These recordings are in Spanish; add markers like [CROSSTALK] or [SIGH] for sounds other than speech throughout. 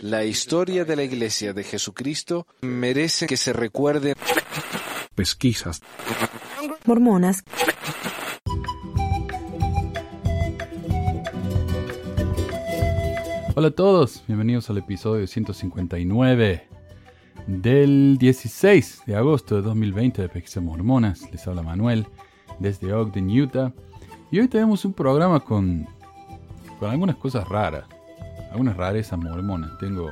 La historia de la Iglesia de Jesucristo merece que se recuerde. Pesquisas. Mormonas. Hola a todos, bienvenidos al episodio 159 del 16 de agosto de 2020 de Pesquisas Mormonas. Les habla Manuel desde Ogden, Utah. Y hoy tenemos un programa con, con algunas cosas raras, algunas rarezas mormonas. Tengo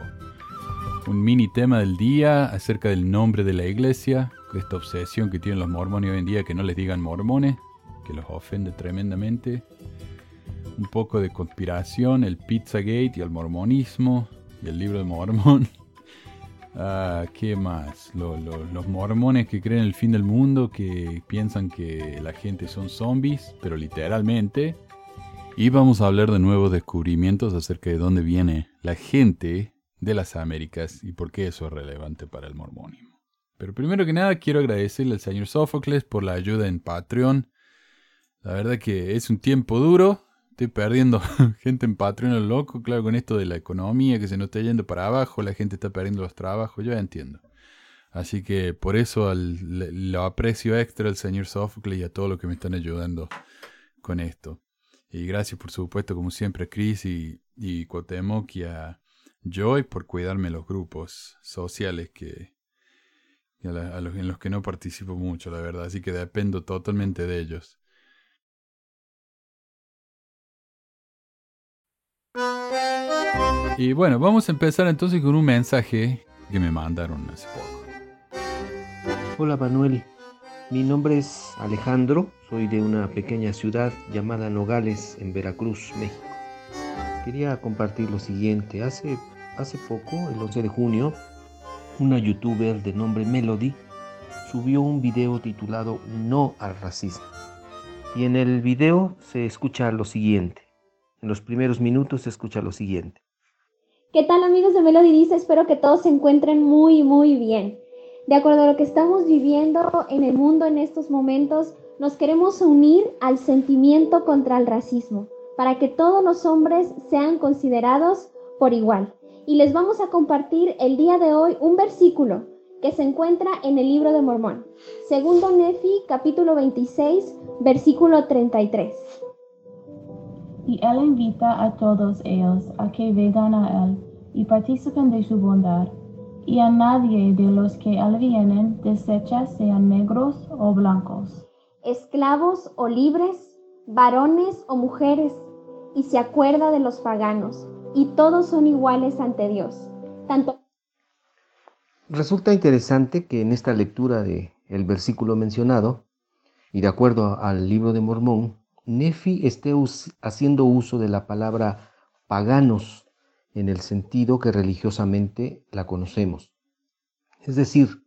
un mini tema del día acerca del nombre de la iglesia, esta obsesión que tienen los mormones hoy en día que no les digan mormones, que los ofende tremendamente. Un poco de conspiración, el Pizzagate y el mormonismo y el libro de Mormón. [LAUGHS] Ah, ¿Qué más? los mormones que creen en el fin del mundo, que piensan que la gente son zombies, pero literalmente. Y vamos a hablar de nuevos descubrimientos acerca de dónde viene la gente de las Américas y por qué eso es relevante para el mormonismo. Pero primero que nada quiero agradecerle al señor Sófocles por la ayuda en Patreon. La verdad que es un tiempo duro, estoy perdiendo [LAUGHS] gente en Patreon, loco, claro, con esto de la economía que se nos está yendo para abajo, la gente está perdiendo los trabajos, yo ya entiendo. Así que por eso lo aprecio extra al señor Sophocles y a todo lo que me están ayudando con esto. Y gracias por supuesto, como siempre, a y, y Cuauhtémoc y a Joy por cuidarme los grupos sociales que, en los que no participo mucho, la verdad. Así que dependo totalmente de ellos. Y bueno, vamos a empezar entonces con un mensaje que me mandaron hace poco. Hola Manuel, mi nombre es Alejandro, soy de una pequeña ciudad llamada Nogales en Veracruz, México. Quería compartir lo siguiente, hace, hace poco, el 11 de junio, una youtuber de nombre Melody subió un video titulado No al racismo. Y en el video se escucha lo siguiente. En los primeros minutos se escucha lo siguiente. ¿Qué tal amigos de Melody Dice? Espero que todos se encuentren muy, muy bien. De acuerdo a lo que estamos viviendo en el mundo en estos momentos, nos queremos unir al sentimiento contra el racismo, para que todos los hombres sean considerados por igual. Y les vamos a compartir el día de hoy un versículo que se encuentra en el libro de Mormón. Segundo Nefi, capítulo 26, versículo 33 y Él invita a todos ellos a que vengan a Él y participen de su bondad, y a nadie de los que Él vienen desecha sean negros o blancos, esclavos o libres, varones o mujeres, y se acuerda de los paganos, y todos son iguales ante Dios. Tanto Resulta interesante que en esta lectura del el versículo mencionado, y de acuerdo al libro de Mormón, Nefi esté haciendo uso de la palabra paganos en el sentido que religiosamente la conocemos. Es decir,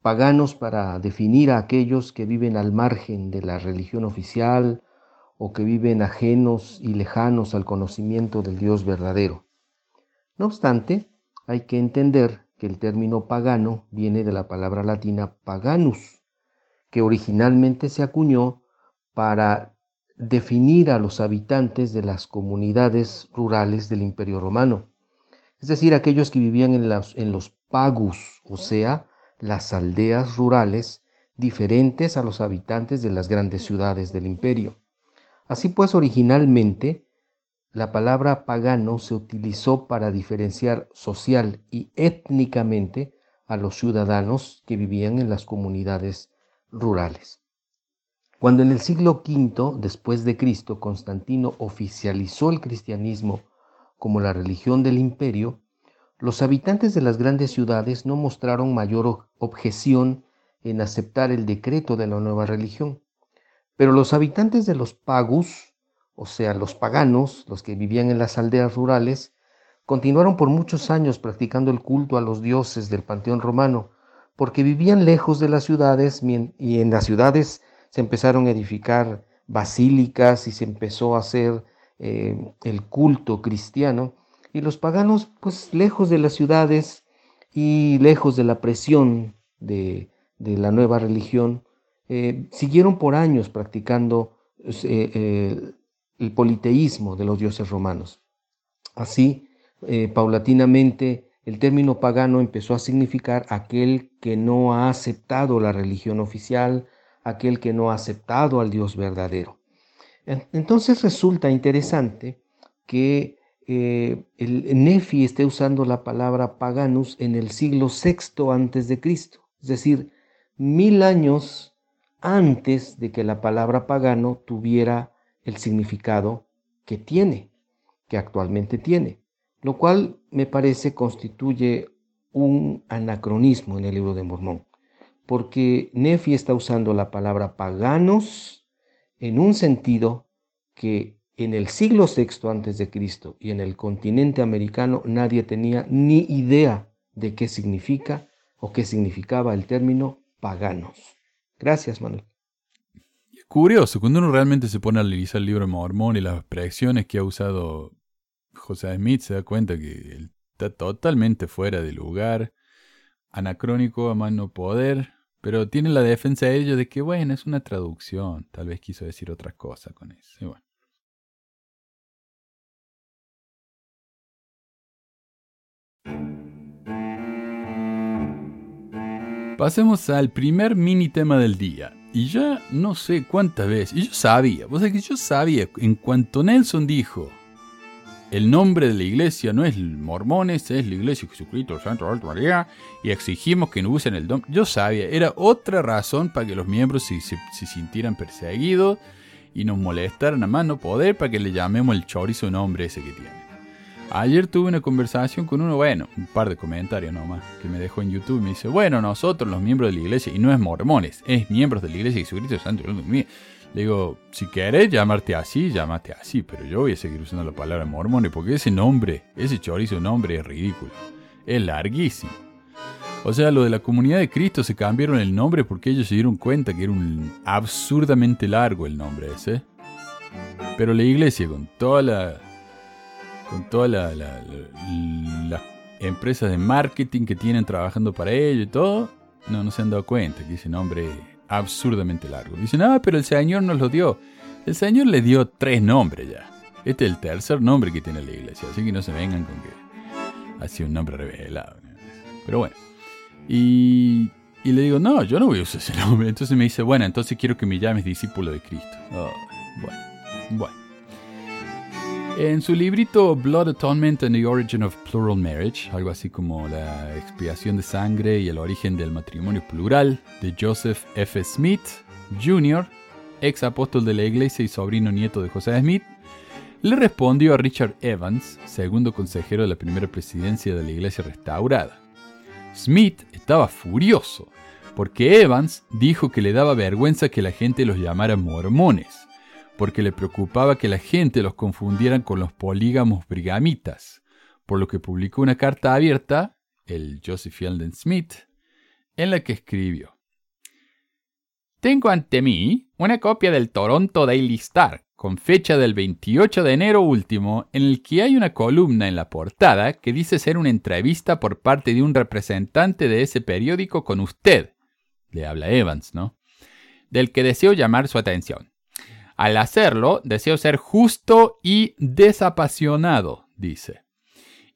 paganos para definir a aquellos que viven al margen de la religión oficial o que viven ajenos y lejanos al conocimiento del Dios verdadero. No obstante, hay que entender que el término pagano viene de la palabra latina paganus, que originalmente se acuñó para definir a los habitantes de las comunidades rurales del Imperio Romano, es decir, aquellos que vivían en en los pagus, o sea, las aldeas rurales diferentes a los habitantes de las grandes ciudades del imperio. Así pues, originalmente, la palabra pagano se utilizó para diferenciar social y étnicamente a los ciudadanos que vivían en las comunidades rurales. Cuando en el siglo V después de Cristo Constantino oficializó el cristianismo como la religión del imperio, los habitantes de las grandes ciudades no mostraron mayor objeción en aceptar el decreto de la nueva religión. Pero los habitantes de los pagus, o sea, los paganos, los que vivían en las aldeas rurales, continuaron por muchos años practicando el culto a los dioses del panteón romano, porque vivían lejos de las ciudades y en las ciudades se empezaron a edificar basílicas y se empezó a hacer eh, el culto cristiano. Y los paganos, pues lejos de las ciudades y lejos de la presión de, la nueva religión, eh, siguieron por años practicando eh, el politeísmo de los dioses romanos. Así, paulatinamente, el término pagano empezó a significar aquel que no ha aceptado la religión oficial, aquel que no ha aceptado al Dios verdadero. Entonces resulta interesante que eh, el Nefi esté usando la palabra paganus en el siglo VI antes de Cristo, es decir, mil años antes de que la palabra pagano tuviera el significado que tiene, que actualmente tiene, lo cual me parece constituye un anacronismo en el libro de Mormón, porque Nefi está usando la palabra paganos en un sentido que en el siglo VI antes de Cristo y en el continente americano nadie tenía ni idea de qué significa o qué significaba el término paganos. Gracias, Manuel. Curioso, cuando uno realmente se pone a analizar el libro de Mormón y las expresiones que ha usado José Smith, se da cuenta que está totalmente fuera de lugar, anacrónico a mano poder, pero tiene la defensa de ello de que, bueno, es una traducción, tal vez quiso decir otra cosa con eso. Pasemos al primer mini tema del día. Y ya no sé cuántas veces, y yo sabía, vos sabés que yo sabía, en cuanto Nelson dijo, el nombre de la iglesia no es mormones, es la iglesia de Jesucristo, el Santo Alto María, y exigimos que no usen el nombre. Yo sabía, era otra razón para que los miembros se, sintieran perseguidos y nos molestaran a más no poder para que le llamemos el chorizo nombre ese que tiene. Ayer tuve una conversación con uno, bueno, un par de comentarios nomás, que me dejó en YouTube y me dice, bueno, nosotros los miembros de la iglesia, y no es mormones, es miembros de la iglesia de Jesucristo Santo. Le digo, si querés llamarte así, llámate así, pero yo voy a seguir usando la palabra mormones porque ese nombre, ese chorizo nombre es ridículo. Es larguísimo. O sea, lo de la comunidad de Cristo se cambiaron el nombre porque ellos se dieron cuenta que era un absurdamente largo el nombre ese. Pero la iglesia, con toda la con todas las empresas de marketing que tienen trabajando para ello y todo, no, no se han dado cuenta que ese nombre absurdamente largo. Dicen, ah, pero el Señor nos lo dio. El Señor le dio tres nombres ya. Este es el tercer nombre que tiene la iglesia, así que no se vengan con que ha sido un nombre revelado. Pero bueno. Y, y, le digo, no, yo no voy a usar ese nombre. Entonces me dice, bueno, entonces quiero que me llames discípulo de Cristo. Oh, bueno, bueno. En su librito Blood Atonement and the Origin of Plural Marriage, algo así como la expiación de sangre y el origen del matrimonio plural, de Joseph F. Smith Jr., ex apóstol de la iglesia y sobrino nieto de José Smith, le respondió a Richard Evans, segundo consejero de la primera presidencia de la iglesia restaurada. Smith estaba furioso, porque Evans dijo que le daba vergüenza que la gente los llamara mormones porque le preocupaba que la gente los confundiera con los polígamos brigamitas, por lo que publicó una carta abierta, el Joseph Fielding Smith, en la que escribió: Tengo ante mí una copia del Toronto Daily Star, con fecha del 28 de enero último, en el que hay una columna en la portada que dice ser una entrevista por parte de un representante de ese periódico con usted. Le habla Evans, ¿no? Del que deseo llamar su atención. Al hacerlo, deseo ser justo y desapasionado, dice.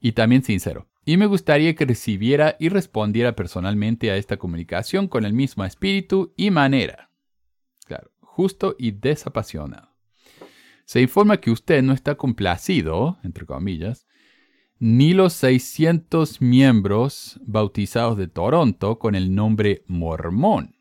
Y también sincero. Y me gustaría que recibiera y respondiera personalmente a esta comunicación con el mismo espíritu y manera. Claro, justo y desapasionado. Se informa que usted no está complacido, entre comillas, ni los 600 miembros bautizados de Toronto con el nombre mormón.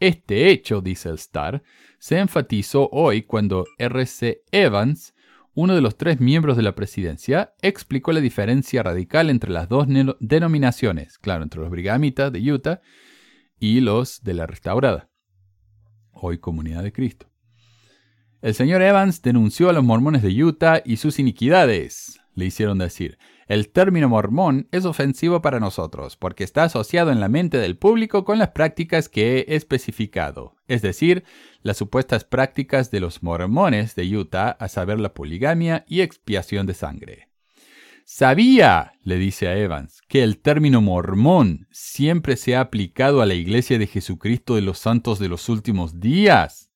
Este hecho, dice el Star, se enfatizó hoy cuando R.C. Evans, uno de los tres miembros de la presidencia, explicó la diferencia radical entre las dos denominaciones, claro, entre los brigamitas de Utah y los de la restaurada, hoy Comunidad de Cristo. El señor Evans denunció a los mormones de Utah y sus iniquidades, le hicieron decir. El término mormón es ofensivo para nosotros porque está asociado en la mente del público con las prácticas que he especificado, es decir, las supuestas prácticas de los mormones de Utah, a saber la poligamia y expiación de sangre. Sabía, le dice a Evans, que el término mormón siempre se ha aplicado a la Iglesia de Jesucristo de los Santos de los Últimos Días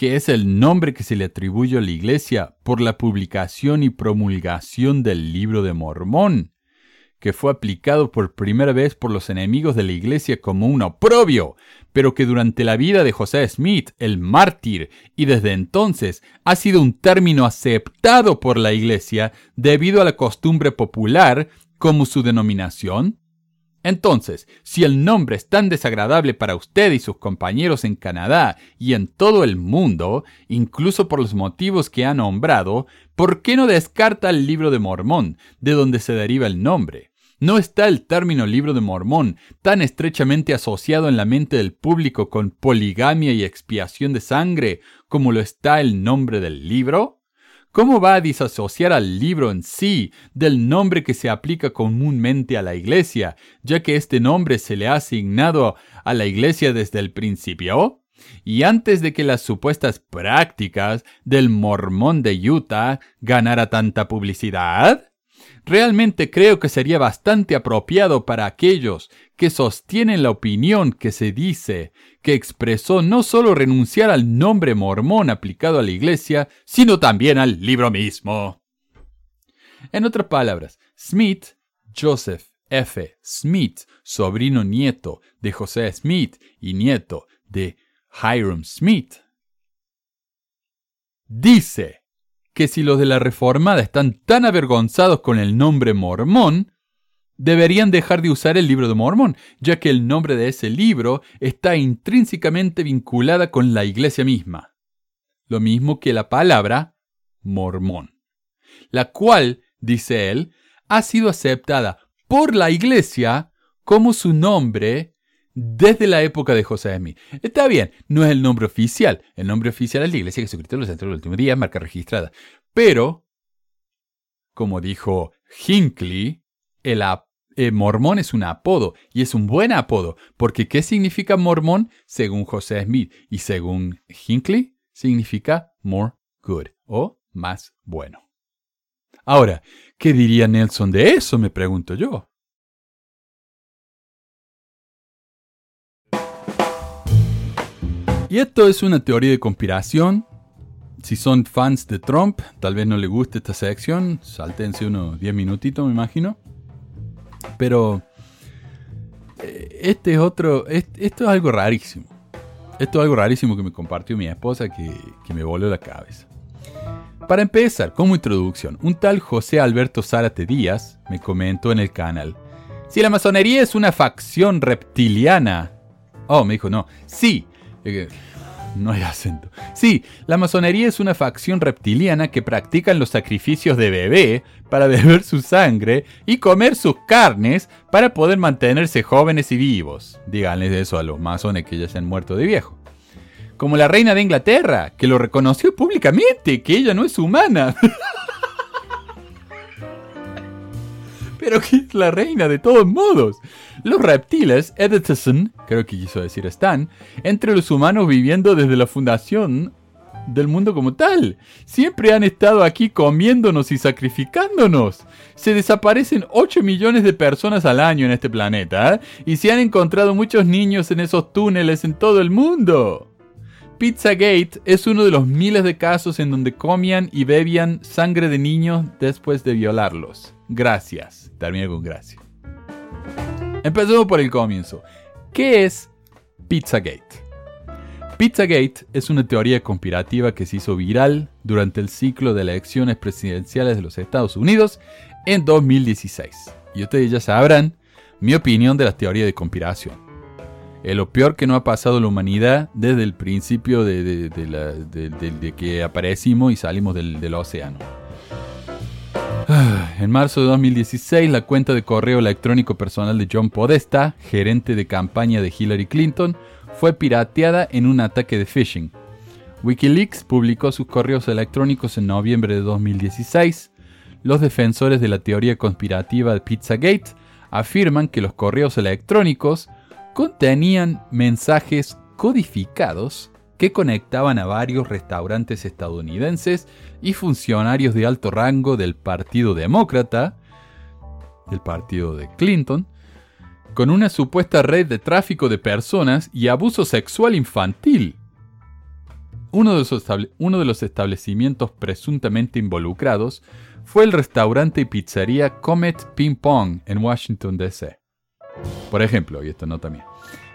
que es el nombre que se le atribuye a la Iglesia por la publicación y promulgación del libro de Mormón, que fue aplicado por primera vez por los enemigos de la Iglesia como un oprobio, pero que durante la vida de José Smith, el mártir, y desde entonces ha sido un término aceptado por la Iglesia debido a la costumbre popular como su denominación? Entonces, si el nombre es tan desagradable para usted y sus compañeros en Canadá y en todo el mundo, incluso por los motivos que ha nombrado, ¿por qué no descarta el libro de Mormón, de donde se deriva el nombre? ¿No está el término libro de Mormón tan estrechamente asociado en la mente del público con poligamia y expiación de sangre como lo está el nombre del libro? ¿Cómo va a disasociar al libro en sí del nombre que se aplica comúnmente a la iglesia, ya que este nombre se le ha asignado a la iglesia desde el principio? Y antes de que las supuestas prácticas del mormón de Utah ganara tanta publicidad? Realmente creo que sería bastante apropiado para aquellos que sostienen la opinión que se dice que expresó no solo renunciar al nombre mormón aplicado a la iglesia, sino también al libro mismo. En otras palabras, Smith, Joseph F. Smith, sobrino nieto de José Smith y nieto de Hiram Smith, dice que si los de la Reformada están tan avergonzados con el nombre mormón, deberían dejar de usar el libro de Mormón, ya que el nombre de ese libro está intrínsecamente vinculada con la iglesia misma. Lo mismo que la palabra mormón, la cual, dice él, ha sido aceptada por la iglesia como su nombre desde la época de José Smith. Está bien, no es el nombre oficial. El nombre oficial es la Iglesia Jesucristo de los Santos del Último Día, marca registrada. Pero, como dijo Hinckley, el eh, mormón es un apodo y es un buen apodo, porque ¿qué significa mormón? Según José Smith y según Hinckley, significa more good o más bueno. Ahora, ¿qué diría Nelson de eso? Me pregunto yo. Y esto es una teoría de conspiración. Si son fans de Trump, tal vez no les guste esta sección. Saltense unos 10 minutitos, me imagino. Pero eh, este es otro. Esto es algo rarísimo. Esto es algo rarísimo que me compartió mi esposa que, que me voló la cabeza. Para empezar, como introducción, un tal José Alberto Zárate Díaz me comentó en el canal. Si la masonería es una facción reptiliana. Oh, me dijo, no. Sí, [LAUGHS] no hay acento. Sí, la masonería es una facción reptiliana que practican los sacrificios de bebé para beber su sangre y comer sus carnes para poder mantenerse jóvenes y vivos. Díganles eso a los masones que ya se han muerto de viejo. Como la reina de Inglaterra, que lo reconoció públicamente, que ella no es humana. [LAUGHS] Pero que es la reina de todos modos. Los reptiles, Edison, creo que quiso decir están, entre los humanos viviendo desde la fundación del mundo como tal. Siempre han estado aquí comiéndonos y sacrificándonos. Se desaparecen 8 millones de personas al año en este planeta ¿eh? y se han encontrado muchos niños en esos túneles en todo el mundo. Pizzagate es uno de los miles de casos en donde comían y bebían sangre de niños después de violarlos. Gracias. Termino con gracias. Empezamos por el comienzo. ¿Qué es Pizzagate? Pizzagate es una teoría conspirativa que se hizo viral durante el ciclo de elecciones presidenciales de los Estados Unidos en 2016. Y ustedes ya sabrán mi opinión de la teoría de conspiración. Es lo peor que no ha pasado la humanidad desde el principio de, que aparecimos y salimos del océano. En marzo de 2016, la cuenta de correo electrónico personal de John Podesta, gerente de campaña de Hillary Clinton, fue pirateada en un ataque de phishing. Wikileaks publicó sus correos electrónicos en noviembre de 2016. Los defensores de la teoría conspirativa de Pizzagate afirman que los correos electrónicos contenían mensajes codificados que conectaban a varios restaurantes estadounidenses y funcionarios de alto rango del Partido Demócrata, del partido de Clinton, con una supuesta red de tráfico de personas y abuso sexual infantil. uno de, los uno de los establecimientos presuntamente involucrados fue el restaurante y pizzería Comet Ping Pong en Washington, D.C. Por ejemplo, y esto no también.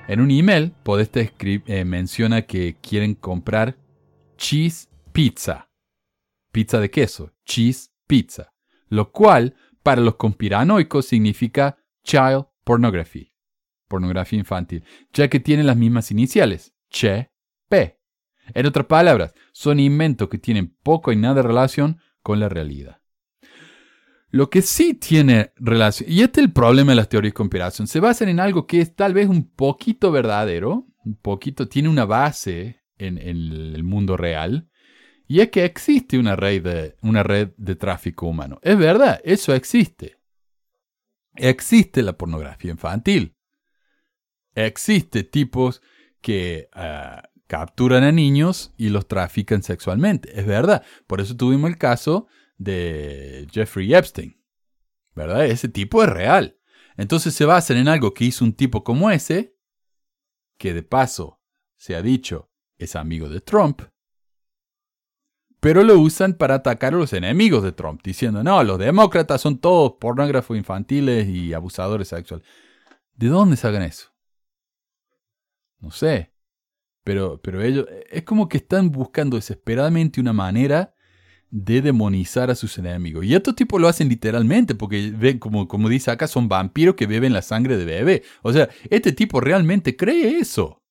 En un email, Podeste escri- eh, menciona que quieren comprar cheese pizza. Pizza de queso, cheese pizza. Lo cual, para los conspiranoicos, significa child pornography. Pornografía infantil, ya que tiene las mismas iniciales, Che, P. En otras palabras, son inventos que tienen poco y nada relación con la realidad. Lo que sí tiene relación, y este es el problema de las teorías de conspiración, se basan en algo que es tal vez un poquito verdadero, un poquito, tiene una base en, el mundo real, y es que existe una red, de, una red de tráfico humano. Es verdad, eso existe. Existe la pornografía infantil. Existe tipos que ah, capturan a niños y los trafican sexualmente. Es verdad. Por eso tuvimos el caso de Jeffrey Epstein. ¿Verdad? Ese tipo es real. Entonces se basan en algo que hizo un tipo como ese, que de paso se ha dicho es amigo de Trump, pero lo usan para atacar a los enemigos de Trump, diciendo, no, los demócratas son todos pornógrafos infantiles y abusadores sexuales. ¿De dónde sacan eso? No sé. Pero, pero ellos, es como que están buscando desesperadamente una manera de demonizar a sus enemigos. Y estos tipos lo hacen literalmente, porque ven, como, como dice acá, son vampiros que beben la sangre de bebé. O sea, este tipo realmente cree eso.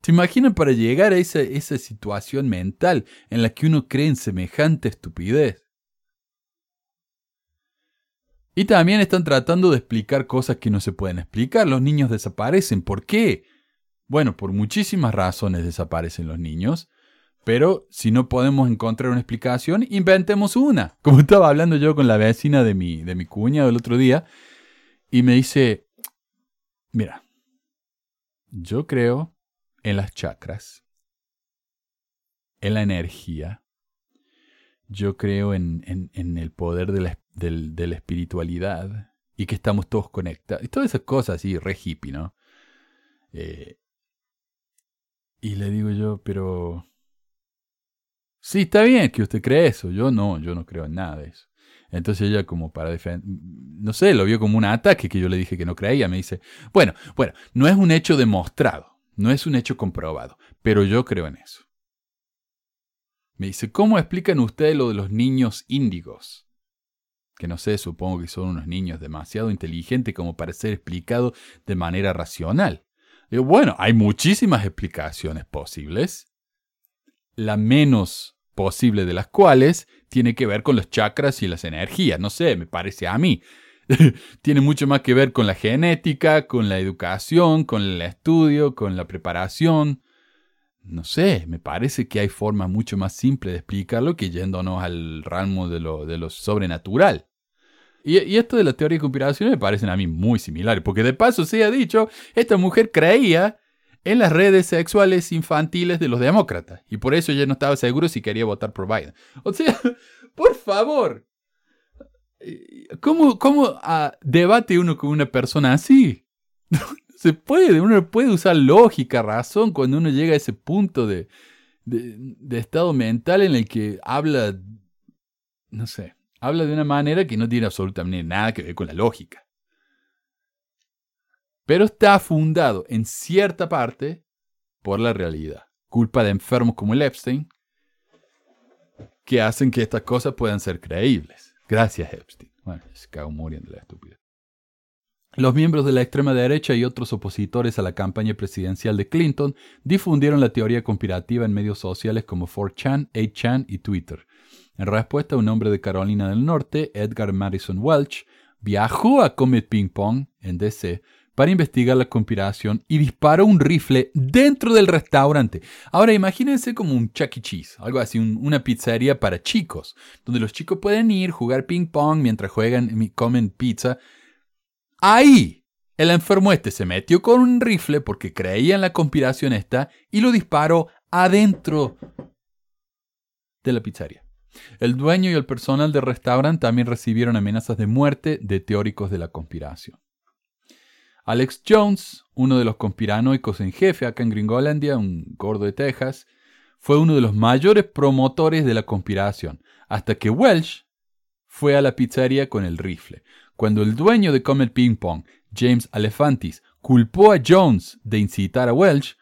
¿Te imaginan para llegar a esa, esa situación mental en la que uno cree en semejante estupidez? Y también están tratando de explicar cosas que no se pueden explicar. Los niños desaparecen. ¿Por qué? Bueno, por muchísimas razones desaparecen los niños. Pero si no podemos encontrar una explicación, inventemos una. [LAUGHS] Como estaba hablando yo con la vecina de mi, de mi cuñado el otro día, y me dice, mira, yo creo en las chakras, en la energía, yo creo en, en, el poder de la, de la espiritualidad y que estamos todos conectados. Y todas esas cosas así, re hippie, ¿no? Eh, y le digo yo, pero... Sí, está bien que usted cree eso. Yo no, yo no creo en nada de eso. Entonces ella como para defender, no sé, lo vio como un ataque que yo le dije que no creía. Me dice, bueno, bueno, no es un hecho demostrado, no es un hecho comprobado, pero yo creo en eso. Me dice, ¿cómo explican ustedes lo de los niños índigos? Que no sé, supongo que son unos niños demasiado inteligentes como para ser explicados de manera racional. Digo, bueno, hay muchísimas explicaciones posibles la menos posible de las cuales tiene que ver con los chakras y las energías. No sé, me parece a mí. [LAUGHS] tiene mucho más que ver con la genética, con la educación, con el estudio, con la preparación. No sé, me parece que hay formas mucho más simples de explicarlo que yéndonos al ramo de lo, de lo sobrenatural. Y, esto de la teoría de conspiración me parecen a mí muy similares, porque de paso se ha dicho, esta mujer creía en las redes sexuales infantiles de los demócratas. Y por eso ya no estaba seguro si quería votar por Biden. O sea, [LAUGHS] por favor. ¿Cómo, cómo ah, debate uno con una persona así? [LAUGHS] Se puede, uno puede usar lógica, razón, cuando uno llega a ese punto de, de, de estado mental en el que habla, no sé, habla de una manera que no tiene absolutamente nada que ver con la lógica pero está fundado en cierta parte por la realidad. Culpa de enfermos como el Epstein, que hacen que estas cosas puedan ser creíbles. Gracias, Epstein. Bueno, se cagó muriendo la estúpida. Los miembros de la extrema derecha y otros opositores a la campaña presidencial de Clinton difundieron la teoría conspirativa en medios sociales como 4chan, 8chan y Twitter. En respuesta, un hombre de Carolina del Norte, Edgar Madison Welch, viajó a Comet Ping Pong en DC para investigar la conspiración y disparó un rifle dentro del restaurante. Ahora imagínense como un Chuck E. Cheese, algo así, un- una pizzería para chicos, donde los chicos pueden ir, jugar ping pong mientras juegan y comen pizza. Ahí, el enfermo este se metió con un rifle porque creía en la conspiración esta y lo disparó adentro de la pizzería. El dueño y el personal del restaurante también recibieron amenazas de muerte de teóricos de la conspiración. Alex Jones, uno de los conspiranoicos en jefe acá en Gringolandia, un gordo de Texas, fue uno de los mayores promotores de la conspiración, hasta que Welsh fue a la pizzería con el rifle. Cuando el dueño de Comet Ping Pong, James Alefantis, culpó a Jones de incitar a Welsh,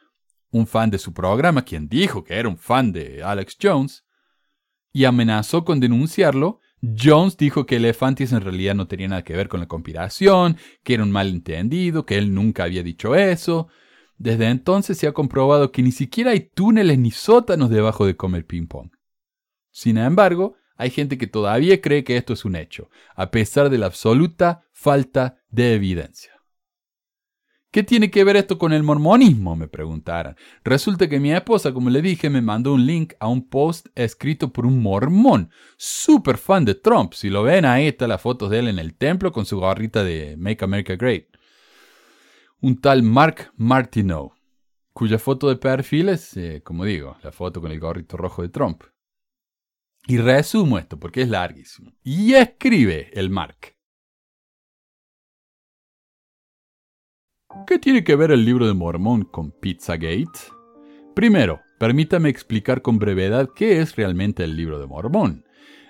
un fan de su programa, quien dijo que era un fan de Alex Jones, y amenazó con denunciarlo, Jones dijo que Elefantis en realidad no tenía nada que ver con la conspiración, que era un malentendido, que él nunca había dicho eso. Desde entonces se ha comprobado que ni siquiera hay túneles ni sótanos debajo de Comer Ping Pong. Sin embargo, hay gente que todavía cree que esto es un hecho, a pesar de la absoluta falta de evidencia. ¿Qué tiene que ver esto con el mormonismo? me preguntaron. Resulta que mi esposa, como le dije, me mandó un link a un post escrito por un mormón, súper fan de Trump. Si lo ven, ahí está la foto de él en el templo con su gorrita de Make America Great. Un tal Mark Martineau, cuya foto de perfil es, eh, como digo, la foto con el gorrito rojo de Trump. Y resumo esto porque es larguísimo. Y escribe el Mark. ¿Qué tiene que ver el libro de Mormón con Pizzagate? Primero, permítame explicar con brevedad qué es realmente el libro de Mormón.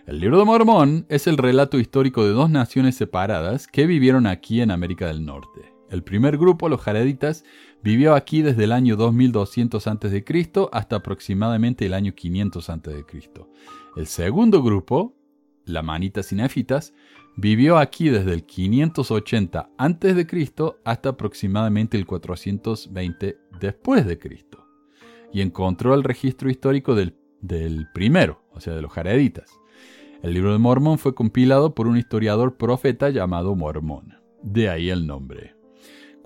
El libro de Mormón es el relato histórico de dos naciones separadas que vivieron aquí en América del Norte. El primer grupo, los jareditas, vivió aquí desde el año 2200 a.C. hasta aproximadamente el año 500 a.C. El segundo grupo, la manitas y Vivió aquí desde el 580 a.C. hasta aproximadamente el 420 después de Cristo y encontró el registro histórico del, del primero, o sea, de los jareditas. El libro de Mormón fue compilado por un historiador profeta llamado Mormón, de ahí el nombre.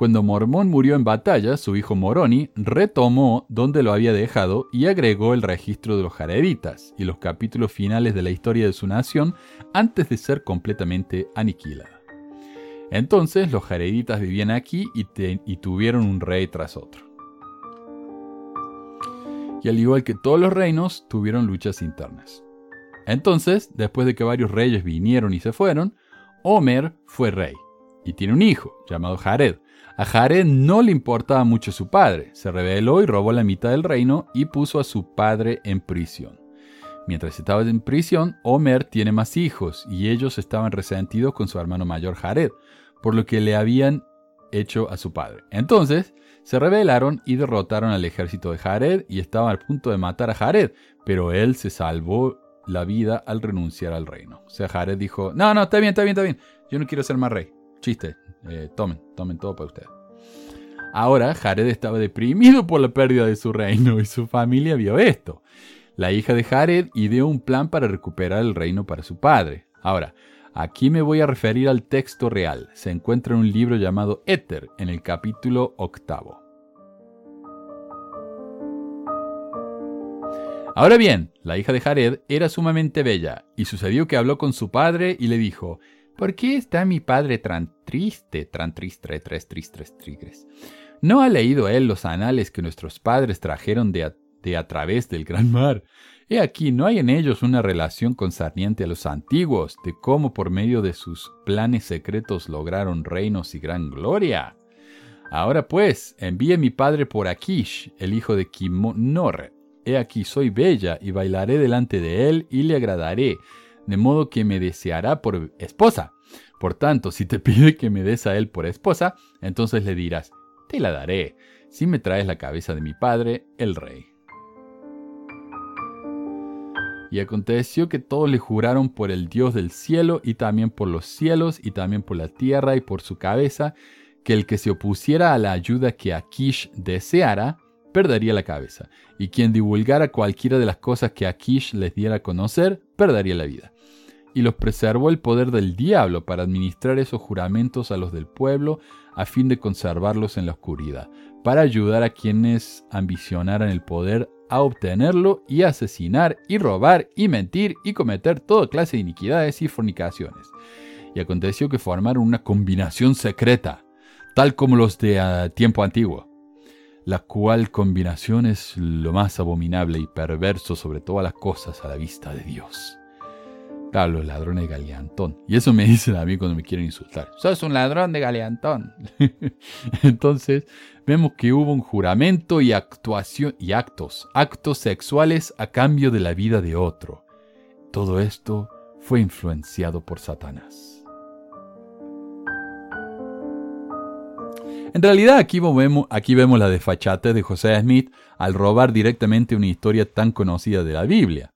Cuando Mormón murió en batalla, su hijo Moroni retomó donde lo había dejado y agregó el registro de los jareditas y los capítulos finales de la historia de su nación antes de ser completamente aniquilada. Entonces los jareditas vivían aquí y, y tuvieron un rey tras otro. Y al igual que todos los reinos, tuvieron luchas internas. Entonces, después de que varios reyes vinieron y se fueron, Homer fue rey y tiene un hijo llamado Jared, a Jared no le importaba mucho su padre, se rebeló y robó la mitad del reino y puso a su padre en prisión. Mientras estaba en prisión, Homer tiene más hijos y ellos estaban resentidos con su hermano mayor Jared, por lo que le habían hecho a su padre. Entonces, se rebelaron y derrotaron al ejército de Jared y estaban a punto de matar a Jared, pero él se salvó la vida al renunciar al reino. O sea, Jared dijo, no, no, está bien, está bien, está bien, yo no quiero ser más rey. Chiste, eh, tomen, tomen todo para ustedes. Ahora Jared estaba deprimido por la pérdida de su reino y su familia vio esto. La hija de Jared ideó un plan para recuperar el reino para su padre. Ahora, aquí me voy a referir al texto real. Se encuentra en un libro llamado Éter, en el capítulo octavo. Ahora bien, la hija de Jared era sumamente bella, y sucedió que habló con su padre y le dijo, ¿Por qué está mi padre tan triste, tan triste, tres tristes tigres? ¿No ha leído él los anales que nuestros padres trajeron de a, través del gran mar? He aquí, no hay en ellos una relación concerniente a los antiguos, de cómo por medio de sus planes secretos lograron reinos y gran gloria. Ahora pues, envíe mi padre por Akish, el hijo de Kimonor. He aquí, soy bella, y bailaré delante de él, y le agradaré, de modo que me deseará por esposa. Por tanto, si te [LAUGHS] pide que me des a él por esposa, entonces le dirás, te la daré, si me traes la cabeza de mi padre, el rey. Y aconteció que todos le juraron por el Dios del cielo y también por los cielos y también por la tierra y por su cabeza, que el que se opusiera a la ayuda que Akish deseara, perdería la cabeza, y quien divulgara cualquiera de las cosas que Akish les diera a conocer, perdería la vida y los preservó el poder del diablo para administrar esos juramentos a los del pueblo a fin de conservarlos en la oscuridad, para ayudar a quienes ambicionaran el poder a obtenerlo y asesinar y robar y mentir y cometer toda clase de iniquidades y fornicaciones. Y aconteció que formaron una combinación secreta, tal como los de ah, tiempo antiguo, la cual combinación es lo más abominable y perverso sobre todas las cosas a la vista de Dios Claro, los ladrones de Galeantón. Y eso me [LAUGHS] dicen a mí cuando me quieren insultar. Sos un ladrón de Galeantón. [LAUGHS] Entonces, vemos que hubo un juramento y actuación y actos, actos sexuales a cambio de la vida de otro. Todo esto fue influenciado por Satanás. En realidad aquí vemos, aquí vemos la desfachate de José Smith al robar directamente una historia tan conocida de la Biblia.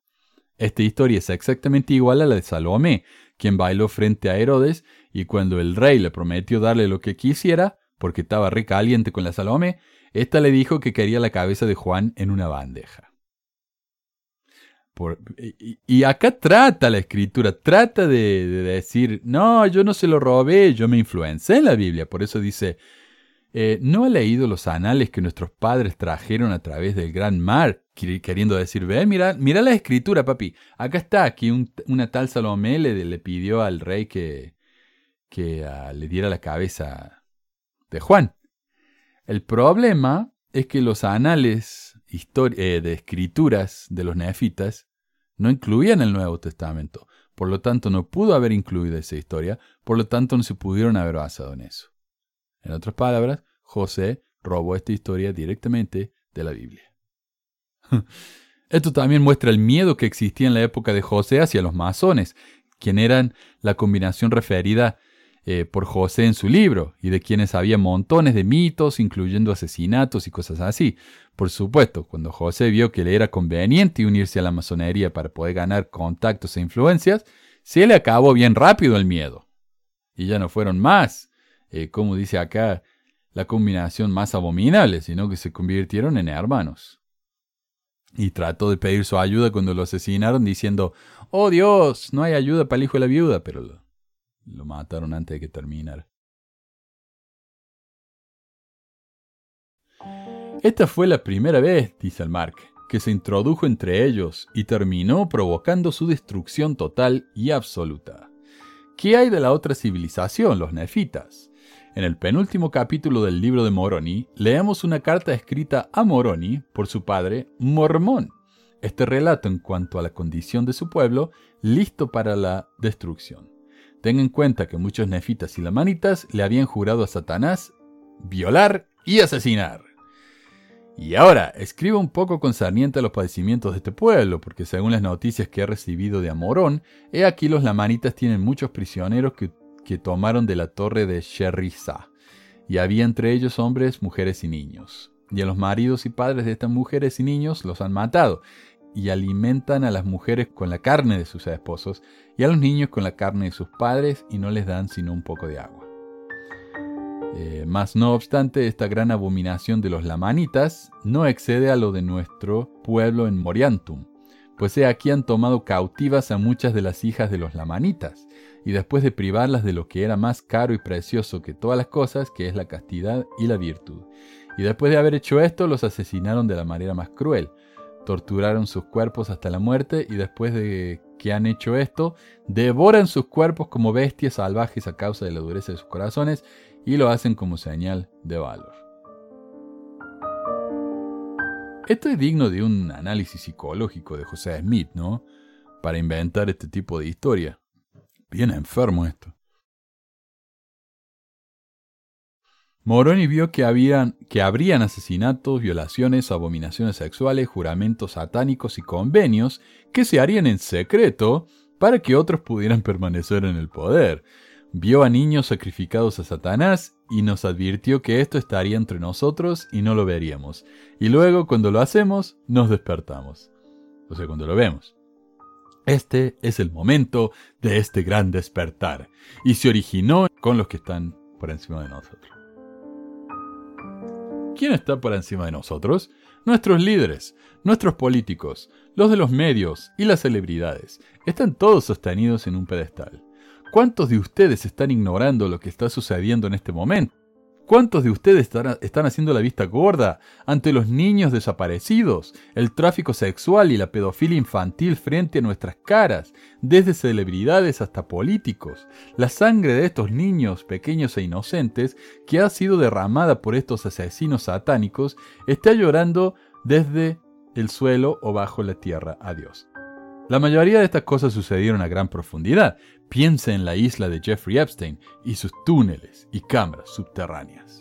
Esta historia es exactamente igual a la de Salomé, quien bailó frente a Herodes y cuando el rey le prometió darle lo que quisiera, porque estaba recaliente con la Salomé, ésta le dijo que quería la cabeza de Juan en una bandeja. y, acá trata la escritura, trata de, de, decir, no, yo no se lo robé, yo me influencé en la Biblia. Por eso dice, eh, ¿No ha leído los anales que nuestros padres trajeron a través del gran mar? Queriendo decir, ve, mira, mira la escritura, papi. Acá está, aquí una tal Salomé le, pidió al rey que, que ah, le diera la cabeza de Juan. El problema es que los anales eh, de escrituras de los nefitas no incluían el Nuevo Testamento. Por lo tanto, no pudo haber incluido esa historia, por lo tanto, no se pudieron haber basado en eso. En otras palabras, José robó esta historia directamente de la Biblia. [LAUGHS] Esto también muestra el miedo que existía en la época de José hacia los masones, quien eran la combinación referida eh, por José en su libro, y de quienes había montones de mitos, incluyendo asesinatos y cosas así. Por supuesto, cuando José vio que le era conveniente unirse a la masonería para poder ganar contactos e influencias, se le acabó bien rápido el miedo. Y ya no fueron más eh, como dice acá, la combinación más abominable, sino que se convirtieron en hermanos. Y trató de pedir su ayuda cuando lo asesinaron diciendo, oh Dios, no hay ayuda para el hijo de la viuda, pero lo, lo mataron antes de que terminara. Esta fue la primera vez, dice el Mark, que se introdujo entre ellos y terminó provocando su destrucción total y absoluta. ¿Qué hay de la otra civilización, los nefitas? En el penúltimo capítulo del libro de Moroni, leemos una carta escrita a Moroni por su padre, Mormón. Este relato en cuanto a la condición de su pueblo, listo para la destrucción. Ten en cuenta que muchos nefitas y lamanitas le habían jurado a Satanás violar y asesinar. Y ahora, escribo un poco concerniente a los padecimientos de este pueblo, porque según las noticias que he recibido de Amorón, he aquí los lamanitas tienen muchos prisioneros que que tomaron de la torre de Sherriza, y había entre ellos hombres, mujeres y niños. Y a los maridos y padres de estas mujeres y niños los han matado, y alimentan a las mujeres con la carne de sus esposos, y a los niños con la carne de sus padres, y no les dan sino un poco de agua. Eh, mas no obstante, esta gran abominación de los lamanitas no excede a lo de nuestro pueblo en Moriantum, pues he aquí han tomado cautivas a muchas de las hijas de los lamanitas, y después de privarlas de lo que era más caro y precioso que todas las cosas, que es la castidad y la virtud. Y después de haber hecho esto, los asesinaron de la manera más cruel. Torturaron sus cuerpos hasta la muerte y después de que han hecho esto, devoran sus cuerpos como bestias salvajes a causa de la dureza de sus corazones y lo hacen como señal de valor. Esto es digno de un análisis psicológico de José Smith, ¿no? Para inventar este tipo de historia. Bien enfermo esto. Moroni vio que, habían, que habrían asesinatos, violaciones, abominaciones sexuales, juramentos satánicos y convenios que se harían en secreto para que otros pudieran [LAUGHS] permanecer en el poder. Vio a niños sacrificados a Satanás y nos advirtió que esto estaría entre nosotros y no lo veríamos. Y luego, cuando lo hacemos, nos despertamos. O sea, cuando lo vemos. Este es el momento de este gran despertar y se originó con los que están por encima de nosotros. ¿Quién está por encima de nosotros? Nuestros líderes, nuestros políticos, los de los medios y las celebridades. Están todos sostenidos en un pedestal. ¿Cuántos de ustedes están ignorando lo que está sucediendo en este momento? ¿Cuántos de ustedes están haciendo la vista gorda ante los niños desaparecidos, el tráfico sexual y la pedofilia infantil frente a nuestras caras, desde celebridades hasta políticos? La sangre de estos niños pequeños e inocentes que ha sido derramada por estos asesinos satánicos está llorando desde el suelo o bajo la tierra a Dios. La mayoría de estas cosas sucedieron a gran profundidad. Piensa en la isla de Jeffrey Epstein y sus túneles y cámaras subterráneas.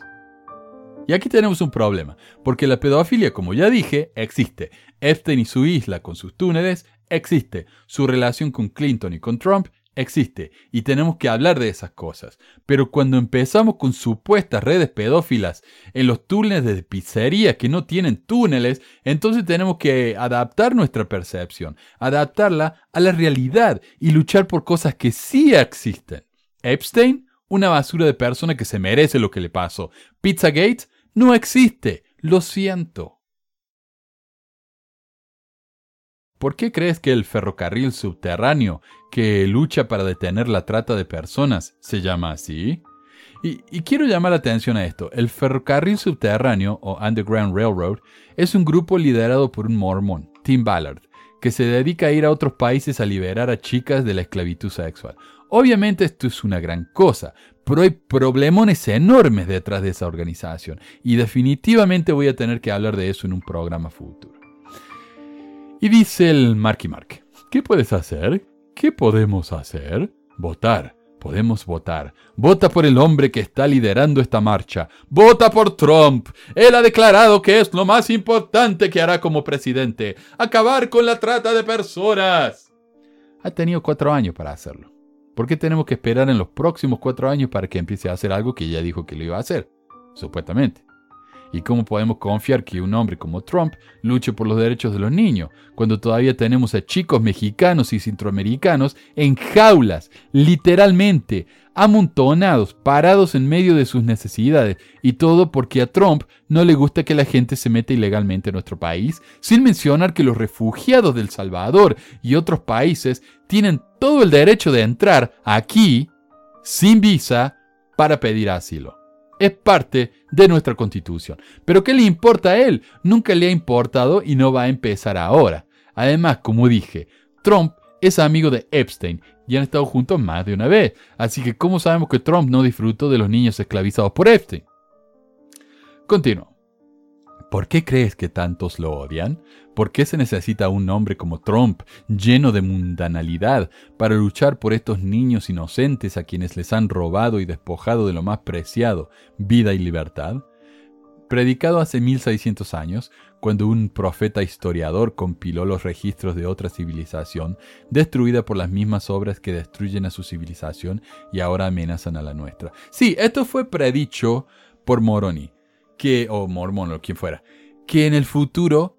Y aquí tenemos un problema, porque la pedofilia, como ya dije, existe. Epstein y su isla con sus túneles existe. Su relación con Clinton y con Trump existe y tenemos que hablar de esas cosas. Pero cuando empezamos con supuestas redes pedófilas en los túneles de pizzería que no tienen túneles, entonces tenemos que adaptar nuestra percepción, adaptarla a la realidad y luchar por cosas que sí existen. Epstein, una basura de persona que se merece lo que le pasó. Pizzagate no existe. Lo siento. ¿Por qué crees que el ferrocarril subterráneo que lucha para detener la trata de personas se llama así? Y, quiero llamar la atención a esto. El ferrocarril subterráneo o Underground Railroad es un grupo liderado por un mormón, Tim Ballard, que se dedica a ir a otros países a liberar a chicas de la esclavitud sexual. Obviamente esto es una gran cosa, pero hay problemones enormes detrás de esa organización y definitivamente voy a tener que hablar de eso en un programa futuro. Y dice el Marky Mark, ¿qué puedes hacer? ¿Qué podemos hacer? Votar. Podemos votar. Vota por el hombre que está liderando esta marcha. Vota por Trump. Él ha declarado que es lo más importante que hará como presidente. Acabar con la trata de personas. Ha tenido cuatro años para hacerlo. ¿Por qué tenemos que esperar en los próximos cuatro años para que empiece a hacer algo que ya dijo que lo iba a hacer? Supuestamente. ¿Y cómo podemos confiar que un hombre como Trump luche por los derechos de los niños, cuando todavía tenemos a chicos mexicanos y centroamericanos en jaulas, literalmente, amontonados, parados en medio de sus necesidades, y todo porque a Trump no le gusta que la gente se meta ilegalmente en nuestro país, sin mencionar que los refugiados del Salvador y otros países tienen todo el derecho de entrar aquí sin visa para pedir asilo es parte de nuestra constitución. Pero ¿qué le importa a él? Nunca le ha importado y no va a empezar ahora. Además, como dije, Trump es amigo de Epstein y han estado juntos más de una vez. Así que ¿cómo sabemos que Trump no disfrutó de los niños esclavizados por Epstein? Continúo. ¿Por qué crees que tantos lo odian? ¿Por qué se necesita un hombre como Trump, lleno de mundanalidad, para luchar por estos niños inocentes a quienes les han robado y despojado de lo más preciado, vida y libertad? Predicado hace 1600 años, cuando un profeta historiador compiló los registros de otra civilización, destruida por las mismas obras que destruyen a su civilización y ahora amenazan a la nuestra. Sí, esto fue predicho por Moroni que, o mormón o quien fuera, que en el futuro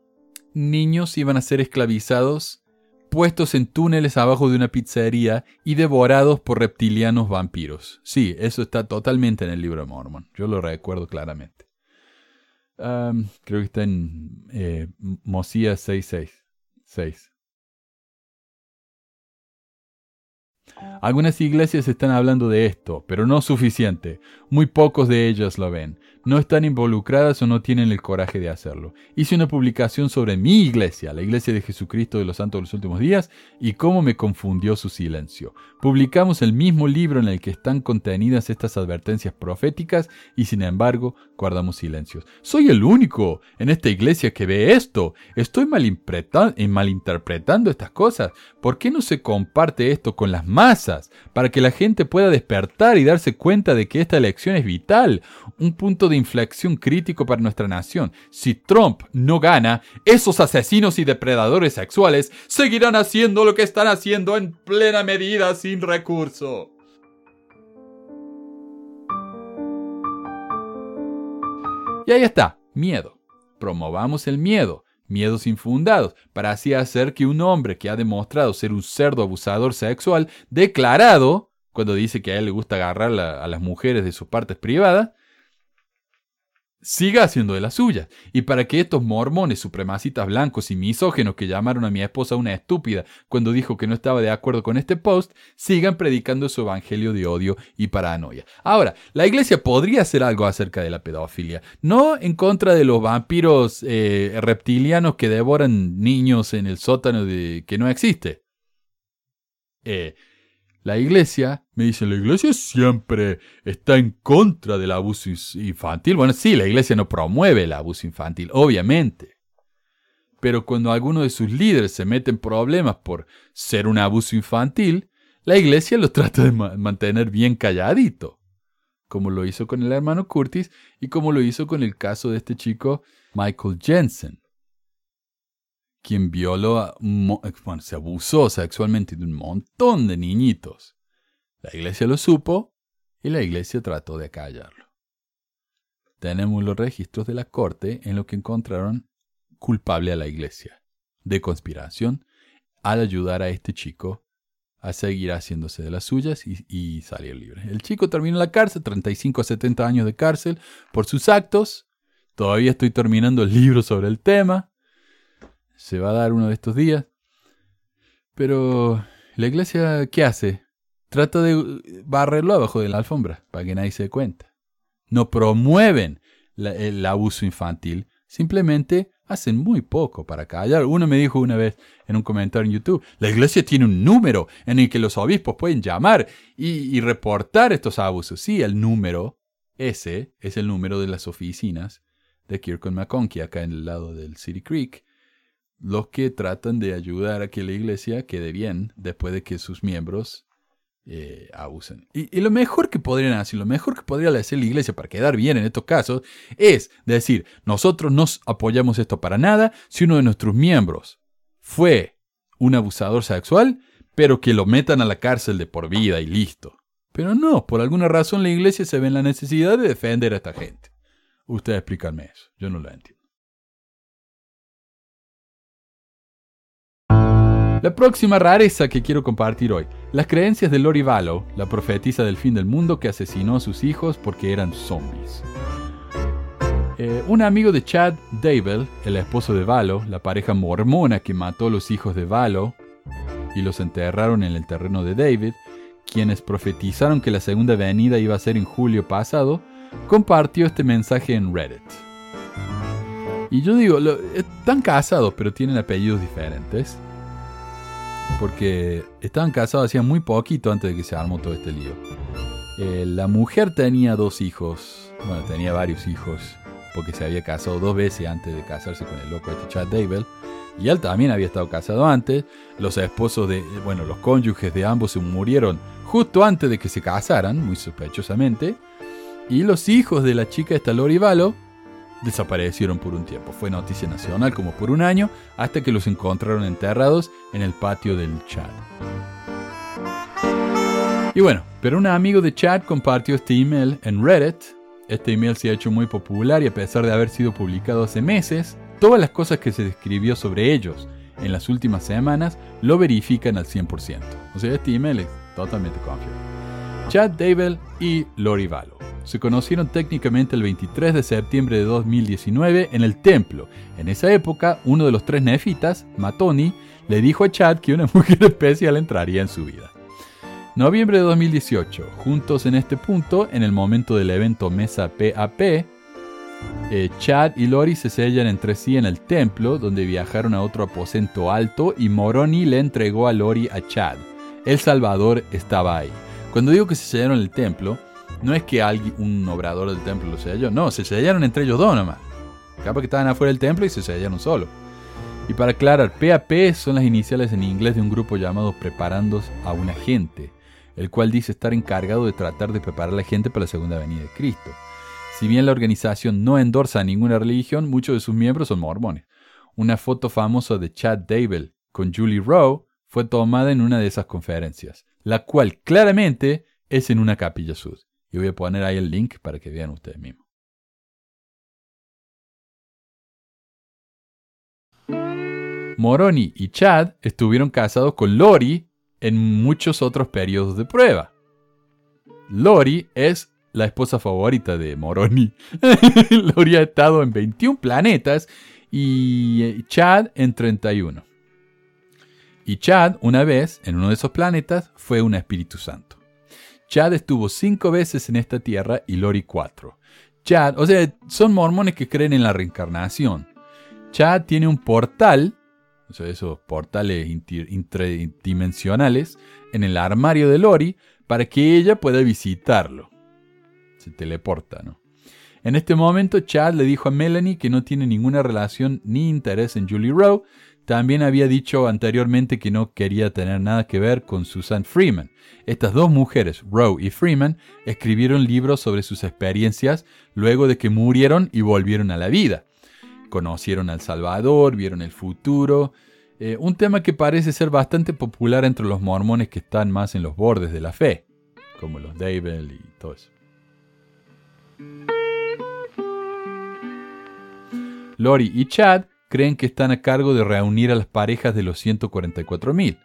niños iban a ser esclavizados, puestos en túneles abajo de una pizzería y devorados por reptilianos vampiros. Sí, eso está totalmente en el libro de Mormon. Yo lo recuerdo claramente. creo que está en eh, Mosías 6.6. Algunas iglesias están hablando de esto, pero no suficiente. Muy pocos de ellas lo ven no están involucradas o no tienen el coraje de hacerlo. Hice una publicación sobre mi iglesia, la iglesia de Jesucristo de los Santos de los Últimos Días, y cómo me confundió su silencio. Publicamos el mismo libro en el que están contenidas estas advertencias proféticas y sin embargo guardamos silencios. Soy el único en esta iglesia que ve esto. Estoy eh, malinterpretando estas cosas. ¿Por qué no se comparte esto con las masas? Para que la gente pueda despertar y darse cuenta de que esta elección es vital. Un punto de inflexión crítico para nuestra nación. Si Trump no gana, esos asesinos y depredadores sexuales seguirán haciendo lo que están haciendo en plena medida sin recurso. Y ahí está, miedo. Promovamos el miedo, miedos infundados, para así hacer que un hombre que ha demostrado ser un cerdo abusador sexual, declarado, cuando dice que a él le gusta agarrar a las mujeres de sus partes privadas, siga haciendo de la suya. Y para que estos mormones supremacistas blancos y misógenos que llamaron a mi esposa una estúpida cuando dijo que no estaba de acuerdo con este post, sigan predicando su evangelio de odio y paranoia. Ahora, la iglesia podría hacer algo acerca de la pedofilia, no en contra de los vampiros eh, reptilianos que devoran niños en el sótano de que no existe. Eh, la iglesia, me dice, la iglesia siempre está en contra del abuso infantil. Bueno, sí, la iglesia no promueve el abuso infantil, obviamente. pero cuando alguno de sus líderes se mete en problemas por ser un abuso infantil, la iglesia lo [LAUGHS] trata de mantener bien calladito, como lo hizo con el hermano Curtis y como lo hizo con el caso de este chico Michael Jensen, quien violó, a, bueno, se abusó sexualmente de un montón de niñitos. La iglesia lo supo y la iglesia trató de callarlo. Tenemos los registros de la corte en lo que encontraron culpable a la iglesia de conspiración al ayudar a este chico a seguir haciéndose de las suyas y, salir libre. El chico terminó la cárcel, 35 a 70 años de cárcel por sus actos. Todavía estoy terminando el libro sobre el tema. Se va a dar uno de estos días. Pero la iglesia, ¿qué hace? Trata de barrerlo abajo de la alfombra para que nadie se dé cuenta. No promueven el abuso infantil, simplemente hacen muy poco para callar. Uno me dijo una vez en un comentario en YouTube, la iglesia tiene un número en el que los obispos pueden llamar y, reportar estos abusos. Sí, el número, ese es el número de las oficinas de Kirkland McConkie, acá en el lado del City Creek, los que tratan de ayudar a que la iglesia quede bien después de que sus miembros eh, abusen. Y, lo mejor que podrían hacer, lo mejor que podría hacer la iglesia para quedar bien en estos casos, es decir, nosotros no apoyamos esto para nada si uno de nuestros miembros fue un abusador sexual, pero que lo metan a la cárcel de por vida y listo. Pero no, por alguna razón la iglesia se ve en la necesidad de defender a esta gente. Ustedes explícanme eso, yo no lo entiendo. La próxima rareza que quiero compartir hoy, las creencias de Lori Vallow, la profetisa del fin del mundo que asesinó a sus hijos porque eran zombies. Eh, un amigo de Chad Dable, el esposo de Vallow, la pareja mormona que mató a los hijos de Vallow y los enterraron en el terreno de David, quienes profetizaron que la segunda venida iba a ser en julio pasado, compartió este mensaje en Reddit. Y yo digo, están casados pero tienen apellidos diferentes porque estaban casados hacía muy poquito antes de que se armó todo este lío. Eh, la mujer tenía dos hijos, bueno, tenía varios hijos, porque se había casado dos veces antes de casarse con el loco este Chad Dable. Y él también había estado casado antes. Los esposos de, bueno, los cónyuges de ambos se murieron justo antes de que se casaran, muy sospechosamente. Y los hijos de la chica esta Lori Valo desaparecieron por un tiempo. Fue noticia nacional como por un año hasta que los encontraron enterrados en el patio del Chad. Y bueno, pero un amigo de Chad compartió este email en Reddit. Este email se ha hecho muy popular y a pesar de haber sido publicado hace meses, todas las cosas que se describió sobre ellos en las últimas semanas lo verifican al 100%. O sea, este email es totalmente confiable. Chad Dable y Lori Valo se conocieron técnicamente el 23 de septiembre de 2019 en el templo. En esa época, uno de los tres nefitas, Matoni, le dijo a Chad que una [LAUGHS] mujer especial entraría en su vida. Noviembre de 2018, juntos en este punto, en el momento del evento Mesa PAP, eh, Chad y Lori se sellan entre sí en el templo, donde viajaron a otro aposento alto y Moroni le entregó a Lori a Chad. El Salvador estaba ahí. Cuando digo que se sellaron el templo, no es que alguien, un obrador del templo lo selló, no, se sellaron entre ellos dos nomás. Capaz que estaban afuera del templo y se sellaron solo. Y para aclarar, PAP son las iniciales en inglés de un grupo llamado Preparando a una gente, el cual dice estar encargado de tratar de preparar a la gente para la segunda venida de Cristo. Si bien la organización no endorsa ninguna religión, muchos de sus miembros son mormones. Una foto famosa de Chad Dable con Julie Rowe fue tomada en una de esas conferencias, la cual claramente es en una capilla sud. Y voy a poner ahí el link para que vean ustedes mismos. Moroni y Chad estuvieron casados con Lori en muchos otros periodos de prueba. Lori es la esposa favorita de Moroni. [LAUGHS] Lori ha estado en 21 planetas y Chad en 31. Y Chad, una vez, en uno de esos planetas, fue un Espíritu Santo. Chad estuvo cinco veces en esta tierra y Lori cuatro. Chad, o sea, son mormones que creen en la reencarnación. Chad tiene un portal, o sea, esos portales interdimensionales, en el armario de Lori para que ella pueda visitarlo. Se teleporta, ¿no? En este momento, Chad le dijo a Melanie que no tiene ninguna relación ni interés en Julie Rowe. También había dicho anteriormente que no quería tener nada que ver con Susan Freeman. Estas dos mujeres, Rowe y Freeman, escribieron libros sobre sus experiencias luego de que murieron y volvieron a la vida. Conocieron al Salvador, vieron el futuro, eh, un tema que parece ser bastante popular entre los mormones que están más en los bordes de la fe, como los David y todo eso. Lori y Chad creen que están a cargo de reunir a las parejas de los 144.000.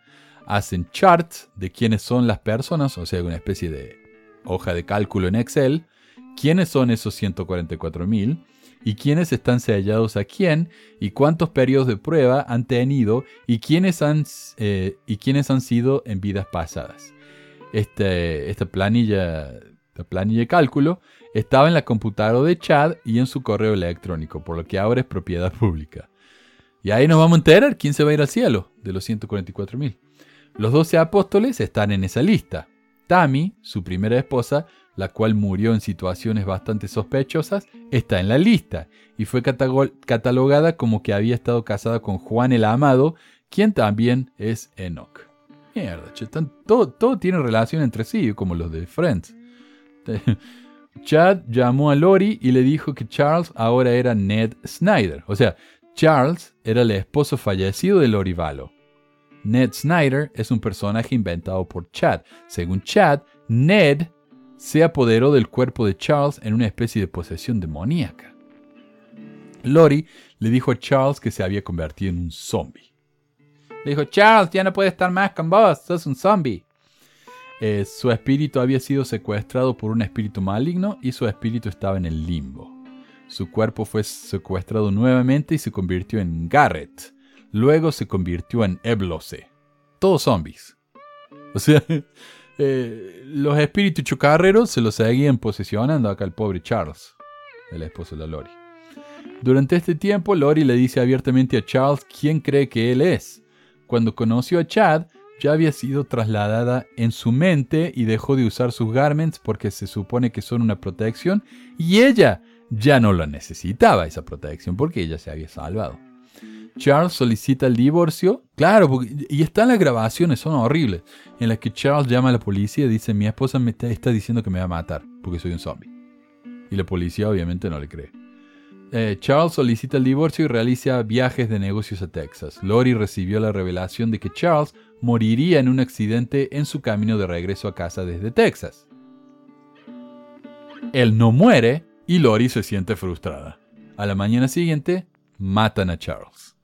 Hacen charts de quiénes son las personas, o sea, una especie de hoja de cálculo en Excel, quiénes son esos 144.000 y quiénes están sellados a quién y cuántos periodos de prueba han tenido y quiénes han, eh, y quiénes han sido en vidas pasadas. Este, esta planilla, esta planilla de cálculo estaba en la computadora de Chad y en su correo electrónico, por lo que ahora es propiedad pública. Y ahí nos vamos a enterar quién se va a ir al cielo de los 144.000. Los 12 apóstoles están en esa lista. Tammy, su primera esposa, la cual murió en situaciones bastante sospechosas, está en la lista y fue catalogada como que había estado casada con Juan el Amado, quien también es Enoch. Mierda, todo, todo tiene relación entre sí, como los de Friends. [LAUGHS] Chad llamó a Lori y le dijo que Charles ahora era Ned Snyder. O sea, Charles era el esposo fallecido de Lori Vallow. Ned Snyder es un personaje inventado por Chad. Según Chad, Ned se apoderó del cuerpo de Charles en una especie de posesión demoníaca. Lori le dijo a Charles que se había convertido en un zombie. Le dijo, Charles, ya no puede estar más con vos, sos un zombie. Eh, su espíritu había sido secuestrado por un espíritu maligno y su espíritu estaba en el limbo. Su cuerpo fue secuestrado nuevamente y se convirtió en Garrett. Luego se convirtió en Eblose. Todos zombies. [LAUGHS] O sea, eh, los espíritus chocarreros se los seguían posesionando acá al pobre Charles, el esposo de Lori. Durante este tiempo, Lori le dice abiertamente a Charles quién cree que él es. Cuando conoció a Chad, ya había sido trasladada en su mente y dejó de usar sus garments porque se supone que son una protección y ella ya no la necesitaba esa protección porque ella se había salvado. Charles solicita el divorcio, claro, y están las grabaciones, son horribles, en las que Charles llama a la policía y dice, mi esposa me está, diciendo que me va a matar porque soy un zombie. Y la policía obviamente no le cree. Eh, Charles solicita el divorcio y realiza viajes de negocios a Texas. Lori recibió la revelación de que Charles moriría en un accidente en su camino de regreso a casa desde Texas. Él no muere y Lori se siente frustrada. A la mañana siguiente, matan a Charles.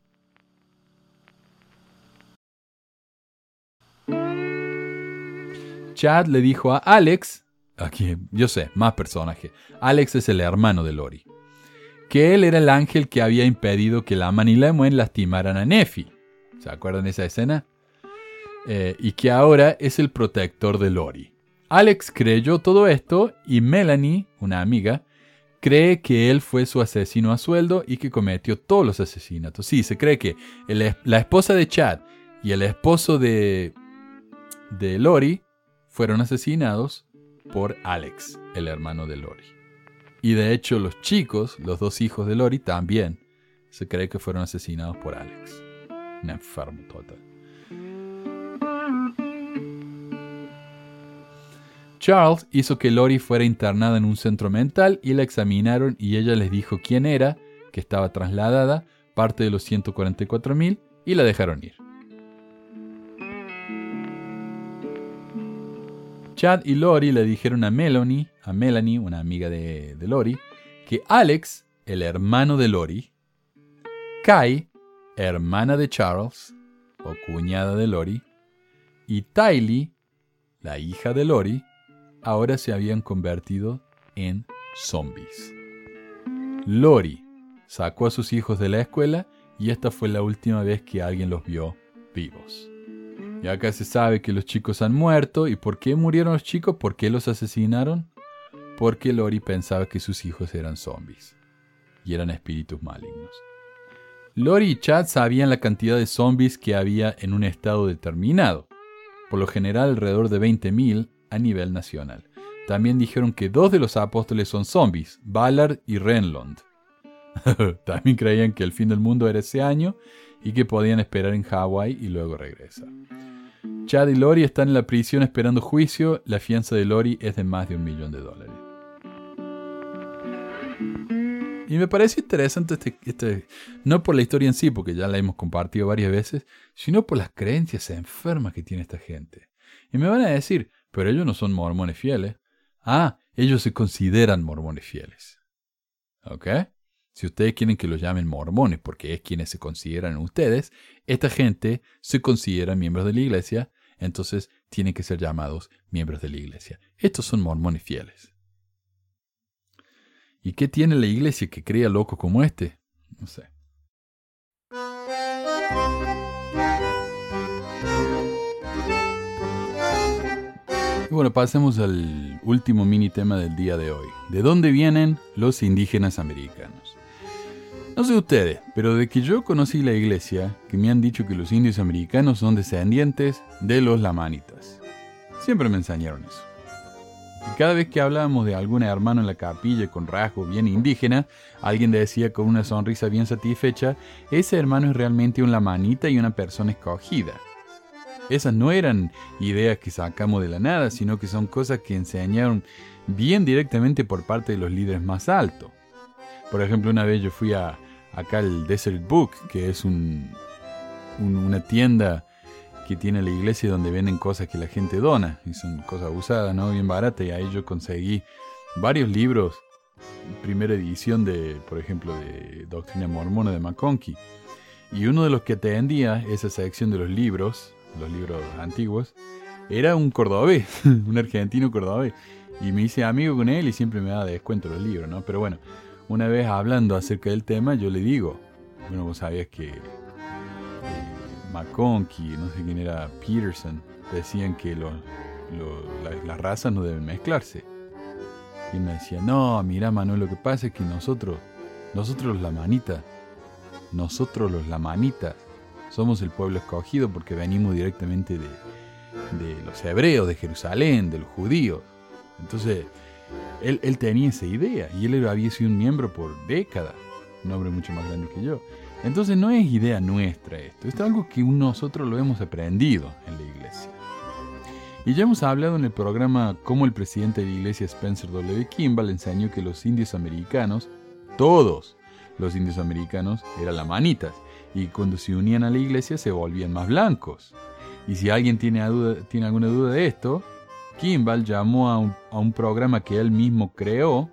Chad le dijo a Alex, aquí yo sé, más personaje, Alex es el hermano de Lori, que él era el ángel que había impedido que Laman y Lemuel lastimaran a Nefi. ¿Se acuerdan de esa escena? Eh, y que ahora es el protector de Lori. Alex creyó todo esto y Melanie, una amiga, cree que él fue su asesino a sueldo y que cometió todos los asesinatos. Sí, se cree que la esposa de Chad y el esposo de, de Lori fueron asesinados por Alex, el hermano de Lori. Y de hecho los chicos, los dos hijos de Lori, también se cree que fueron asesinados por Alex. Un enfermo total. Charles hizo que Lori fuera internada en un centro mental y la examinaron y ella les dijo quién era, que estaba trasladada, parte de los 144.000, y la dejaron ir. Chad y Lori le dijeron a Melanie, a Melanie, una amiga de, de Lori, que Alex, el hermano de Lori, Kai, hermana de Charles, o cuñada de Lori, y Tylee, la hija de Lori, ahora se habían convertido en zombies. Lori sacó a sus hijos de la escuela y esta fue la última vez que alguien los vio vivos. Y acá se sabe que los chicos han muerto. ¿Y por qué murieron los chicos? ¿Por qué los asesinaron? Porque Lori pensaba que sus hijos eran zombies y eran espíritus malignos. Lori y Chad sabían la cantidad de zombies que había en un estado determinado, por lo general alrededor de 20.000 a nivel nacional. también dijeron que dos de los apóstoles son zombies, Ballard y Renlund. [LAUGHS] también creían que el fin del mundo era ese año y que podían esperar en Hawái y luego regresar. Chad y Lori están en la prisión esperando juicio. La fianza de Lori es de más de un millón de dólares. Y me parece interesante este, este, no por la historia en sí, porque ya la hemos compartido varias veces, sino por las creencias enfermas que tiene esta gente. Y me van a decir, pero ellos no son mormones fieles. Ah, ellos se consideran mormones fieles. ¿Ok? Si ustedes quieren que los llamen mormones, porque es quienes se consideran ustedes, esta gente se considera miembros de la iglesia, entonces tienen que ser llamados miembros de la iglesia. Estos son mormones fieles. ¿Y qué tiene la iglesia que crea locos como este? No sé. Y bueno, pasemos al último mini tema del día de hoy. ¿De dónde vienen los indígenas americanos? No sé ustedes, pero de que yo conocí la iglesia, que me han dicho que los indios americanos son descendientes de los lamanitas. Siempre me enseñaron eso. Y cada vez que hablábamos de algún hermano en la capilla con rasgo bien indígena, alguien decía con una sonrisa bien satisfecha, ese hermano es realmente un lamanita y una persona escogida. Esas no eran ideas que sacamos de la nada, sino que son cosas que enseñaron bien directamente por parte de los líderes más altos. Por ejemplo, una vez yo fui a acá al Desert Book, que es un, una tienda que tiene la iglesia donde venden cosas que la gente dona, y son cosas usadas, ¿no? Bien baratas, y ahí yo conseguí varios libros, primera edición de, por ejemplo, de Doctrina Mormona de McConkie. Y uno de los que atendía esa sección de los libros los libros antiguos, era un cordobés, [LAUGHS] un argentino cordobés. Y me hice amigo con él y siempre me daba descuento los libros, ¿no? Pero bueno, una vez hablando acerca del tema, yo le digo, bueno, vos sabías que eh, McConkie, no sé quién era, Peterson, decían que las razas no deben mezclarse. Y me decía, no, mira Manuel, lo que pasa es que nosotros, nosotros los lamanitas, nosotros los lamanitas, somos el pueblo escogido porque venimos directamente de, los hebreos, de Jerusalén, de los judíos. Entonces, él, él, tenía esa idea y él había sido un miembro por décadas, un hombre mucho más grande que yo. Entonces no es idea nuestra esto, es algo que nosotros lo hemos aprendido en la iglesia. Y ya hemos hablado en el programa cómo el presidente de la iglesia Spencer W. Kimball enseñó que los indios americanos, todos los indios americanos, eran lamanitas y cuando se unían a la iglesia se volvían más blancos. Y si alguien tiene, alguna duda de esto, Kimball llamó a un, programa que él mismo creó,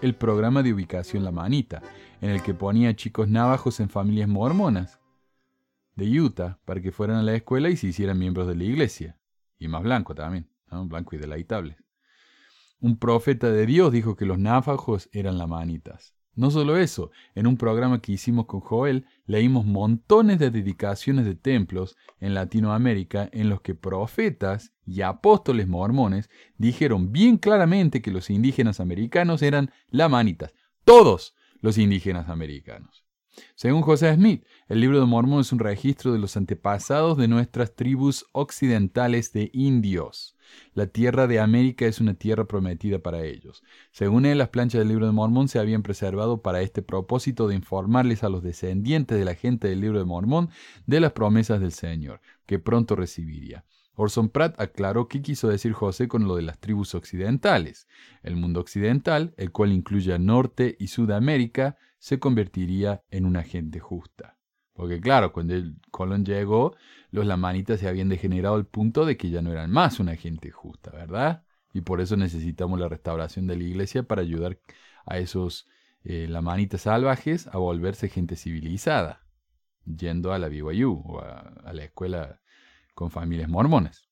el programa de ubicación La Manita, en el que ponía chicos navajos en familias mormonas de Utah para que fueran a la escuela y se hicieran miembros de la iglesia. Y más blanco también, blanco y deleitable. Un profeta de Dios dijo que los navajos eran lamanitas. No solo eso, en un programa que hicimos con Joel, leímos montones de dedicaciones de templos en Latinoamérica en los que profetas y apóstoles mormones dijeron bien claramente que los indígenas americanos eran lamanitas. Todos los indígenas americanos. Según José Smith, el libro de Mormón es un registro de los antepasados de nuestras tribus occidentales de indios. La tierra de América es una tierra prometida para ellos. Según él, las planchas del libro de Mormón se habían preservado para este propósito de informarles a los descendientes de la gente del libro de Mormón de las promesas del Señor, que pronto recibiría. Orson Pratt aclaró qué quiso decir José con lo de las tribus occidentales. El mundo occidental, el cual incluye a Norte y Sudamérica, se convertiría en una gente justa. Porque claro, cuando el Colón llegó, los lamanitas se habían degenerado al punto de que ya no eran más una gente justa, ¿verdad? Y por eso necesitamos la restauración de la iglesia para ayudar a esos eh, lamanitas salvajes a volverse gente civilizada, yendo a la BYU o a la escuela con familias mormonas.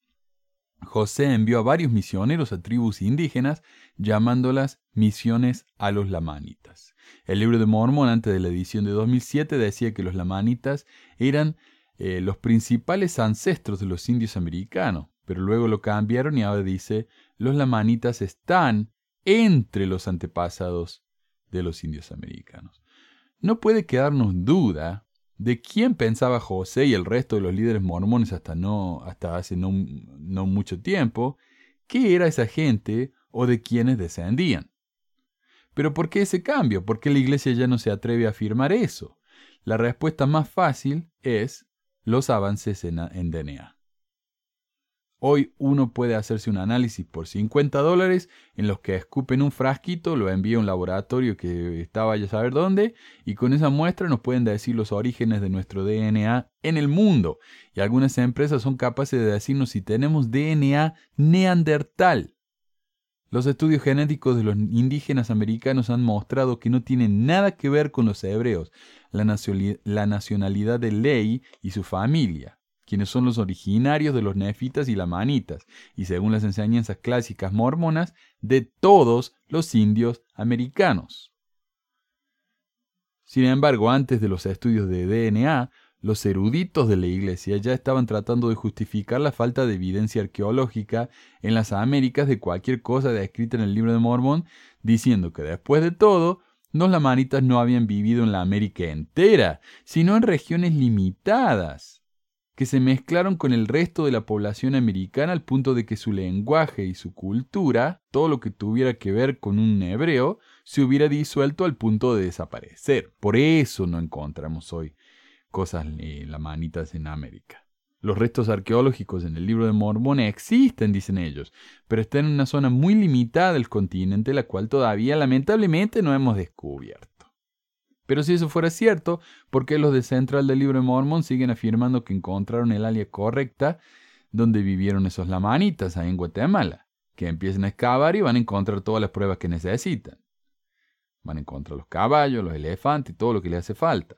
José envió a varios misioneros a tribus indígenas, llamándolas misiones a los lamanitas. El libro de Mormón, antes de la edición de 2007, decía que los lamanitas eran eh, los principales ancestros de los indios americanos, pero luego lo cambiaron y ahora dice, los lamanitas están entre los antepasados de los indios americanos. No puede quedarnos duda de quién pensaba José y el resto de los líderes mormones hasta, no, hasta hace no, no mucho tiempo, qué era esa gente o de quienes descendían. Pero ¿por qué ese cambio? ¿Por qué la iglesia ya no se atreve a afirmar eso? La respuesta más fácil es los avances en, en DNA. Hoy uno puede hacerse un análisis por 50 dólares en los que escupen un frasquito, lo envía a un laboratorio que está vaya a saber dónde, y con esa muestra nos pueden decir los orígenes de nuestro DNA en el mundo. Y algunas empresas son capaces de decirnos si tenemos DNA neandertal. Los estudios genéticos de los indígenas americanos han mostrado que no tienen nada que ver con los hebreos, la nacionalidad de Ley y su familia quienes son los originarios de los nefitas y lamanitas, y según las enseñanzas clásicas mormonas, de todos los indios americanos. Sin embargo, antes de los estudios de DNA, los eruditos de la Iglesia ya estaban tratando de justificar la falta de evidencia arqueológica en las Américas de cualquier cosa descrita en el libro de Mormón, diciendo que después de todo, los lamanitas no habían vivido en la América entera, sino en regiones limitadas que se mezclaron con el resto de la población americana al punto de que su lenguaje y su cultura, todo lo que tuviera que ver con un hebreo, se hubiera disuelto al punto de desaparecer. Por eso no encontramos hoy cosas eh, lamanitas en América. Los restos arqueológicos en el libro de Mormón existen, dicen ellos, pero están en una zona muy limitada del continente, la cual todavía lamentablemente no hemos descubierto. Pero si eso fuera cierto, ¿por qué los de Central del Libro de Mormon siguen afirmando que encontraron el área correcta donde vivieron esos lamanitas ahí en Guatemala? Que empiecen a excavar y van a encontrar todas las pruebas que necesitan. Van a encontrar los caballos, los elefantes y todo lo que le hace falta.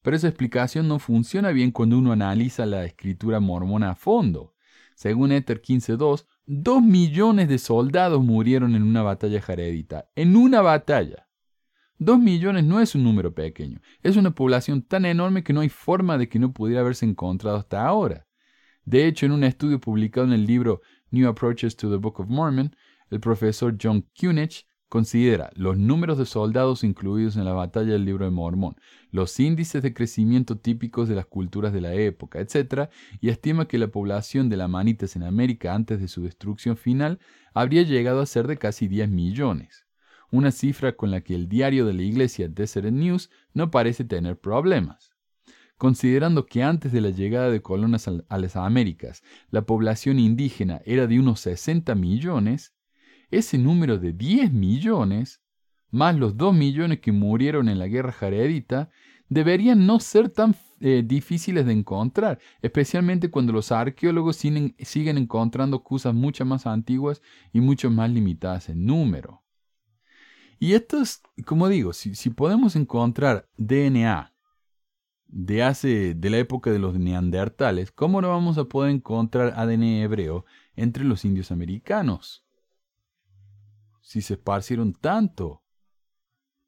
Pero esa explicación no funciona bien cuando uno analiza la escritura mormona a fondo. Según Ether 15.2, dos millones de soldados murieron en una batalla jaredita. En una batalla. Dos millones no es un número pequeño, es una población tan enorme que no hay forma de que no pudiera haberse encontrado hasta ahora. De hecho, en un estudio publicado en el libro New Approaches to the Book of Mormon, el profesor John Kunich considera los números de soldados incluidos en la batalla del libro de Mormón, los índices de crecimiento típicos de las culturas de la época, etc., y estima que la población de la Manitas en América antes de su destrucción final habría llegado a ser de casi 10 millones una cifra con la que el diario de la iglesia Desert News no parece tener problemas. Considerando que antes de la llegada de colonas a las Américas la población indígena era de unos 60 millones, ese número de 10 millones, más los 2 millones que murieron en la guerra jaredita, deberían no ser tan eh, difíciles de encontrar, especialmente cuando los arqueólogos siguen encontrando cosas mucho más antiguas y mucho más limitadas en número. Y esto es, como digo, si, podemos encontrar DNA de hace, de la época de los neandertales, ¿cómo no vamos a poder encontrar ADN hebreo entre los indios americanos? Si se esparcieron tanto.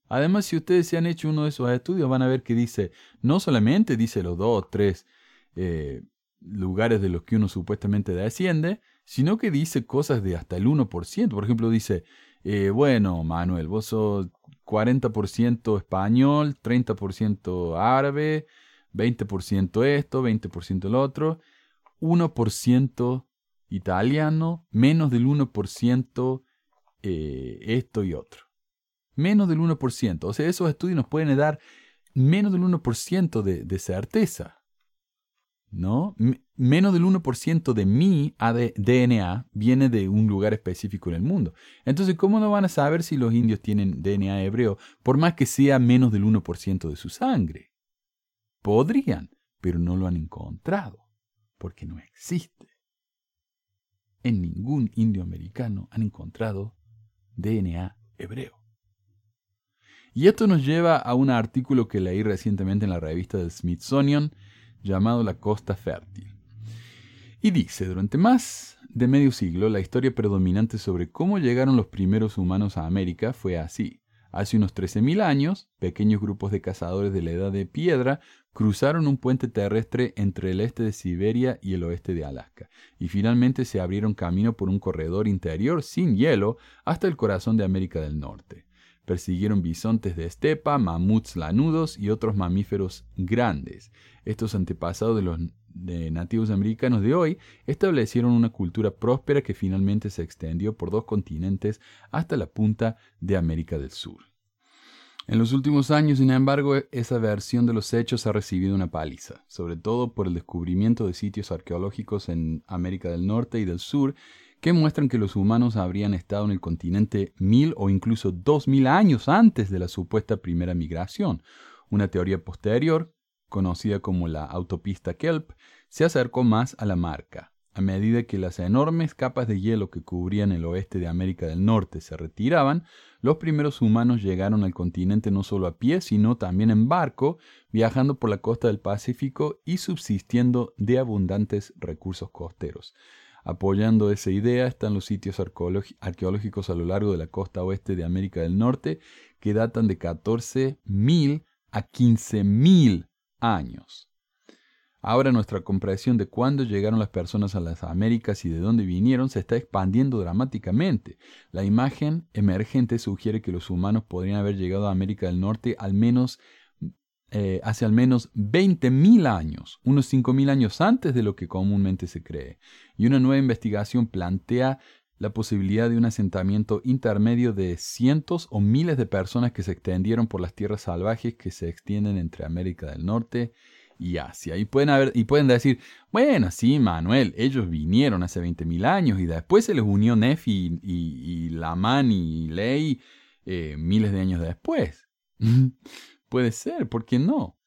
Además, si ustedes se han hecho uno de esos estudios, van a ver que dice, no solamente dice los dos o tres eh, lugares de los que uno supuestamente desciende, sino que dice cosas de hasta el 1%. Por ejemplo, dice, eh, bueno, Manuel, vos sos 40% español, 30% árabe, 20% esto, 20% el otro, 1% italiano, menos del 1% eh, esto y otro. Menos del 1%. O sea, esos estudios nos pueden dar menos del 1% de, de certeza. ¿No? menos del 1% de mi DNA viene de un lugar específico en el mundo. Entonces, ¿cómo no van a saber si los indios tienen DNA hebreo, por más que sea menos del 1% de su sangre? Podrían, pero no lo han encontrado, porque no existe. En ningún indio americano han encontrado DNA hebreo. Y esto nos lleva a un artículo que leí recientemente en la revista del Smithsonian, llamado La Costa Fértil. Y dice, durante más de medio siglo, la historia predominante sobre cómo llegaron los primeros humanos a América fue así. Hace unos 13.000 años, pequeños grupos de cazadores de la edad de piedra cruzaron un puente terrestre entre el este de Siberia y el oeste de Alaska, y finalmente se abrieron camino por un corredor interior sin hielo hasta el corazón de América del Norte. Persiguieron bisontes de estepa, mamuts lanudos y otros mamíferos grandes. Estos antepasados de los nativos americanos de hoy establecieron una cultura próspera que finalmente se extendió por dos continentes hasta la punta de América del Sur. En los últimos años, sin embargo, esa versión de los hechos ha recibido una paliza, sobre todo por el descubrimiento de sitios arqueológicos en América del Norte y del Sur que muestran que los humanos habrían estado en el continente mil o incluso dos mil años antes de la supuesta primera migración. Una teoría posterior, conocida como la autopista Kelp, se acercó más a la marca. A medida que las enormes capas de hielo que cubrían el oeste de América del Norte se retiraban, los primeros humanos llegaron al continente no solo a pie, sino también en barco, viajando por la costa del Pacífico y subsistiendo de abundantes recursos costeros. Apoyando esa idea están los sitios arqueológicos a lo largo de la costa oeste de América del Norte que datan de 14.000 a 15.000 años. Ahora nuestra comprensión de cuándo llegaron las personas a las Américas y de dónde vinieron se está expandiendo dramáticamente. La imagen emergente sugiere que los humanos podrían haber llegado a América del Norte al menos eh, hace al menos 20.000 años, unos 5.000 años antes de lo que comúnmente se cree. Y una nueva investigación plantea la posibilidad de un asentamiento intermedio de cientos o miles de personas que se extendieron por las tierras salvajes que se extienden entre América del Norte y Asia. Y pueden, y pueden decir, bueno, sí, Manuel, ellos vinieron hace 20.000 años y después se les unió Nefi y, y, Lamán y Ley eh, miles de años después. [LAUGHS] Puede ser, ¿por qué no?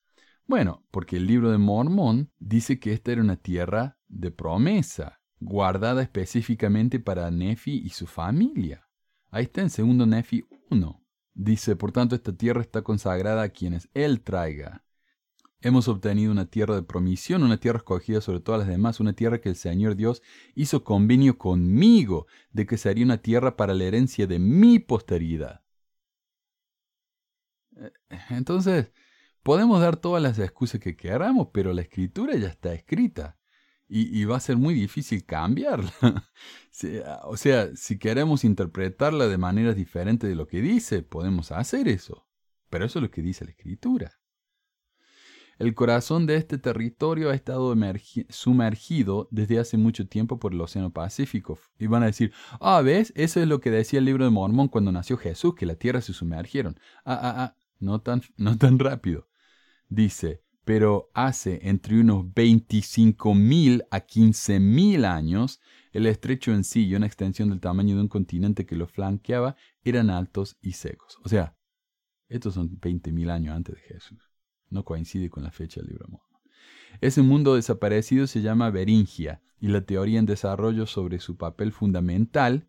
Bueno, porque el libro de Mormón dice que esta era una tierra de promesa, guardada específicamente para Nefi y su familia. Ahí está en segundo Nefi 1. Dice, por tanto, esta tierra está consagrada a quienes Él traiga. Hemos obtenido una tierra de promisión, una tierra escogida sobre todas las demás, una tierra que el Señor Dios hizo convenio conmigo de que sería una tierra para la herencia de mi posteridad. [LAUGHS] Entonces, podemos dar todas las excusas que queramos, pero la escritura ya está escrita y, va a ser muy difícil cambiarla. [LAUGHS] o sea, si queremos interpretarla de maneras diferentes de lo que dice, podemos hacer eso. Pero eso es lo que dice la escritura. El corazón de este territorio ha estado sumergido desde hace mucho tiempo por el Océano Pacífico. Y van a decir, ah, ¿ves? Eso es lo que decía el libro de Mormón cuando nació Jesús, que la tierra se sumergieron. Ah, ah, ah, no tan, [LAUGHS] no tan rápido. Dice, pero hace entre unos 25.000 a 15.000 años, el estrecho en sí y una extensión del tamaño de un continente que lo flanqueaba eran altos y secos. O sea, estos son 20.000 años antes de Jesús. No coincide con la fecha del libro de. Ese mundo desaparecido se llama Beringia y la teoría en desarrollo sobre su papel fundamental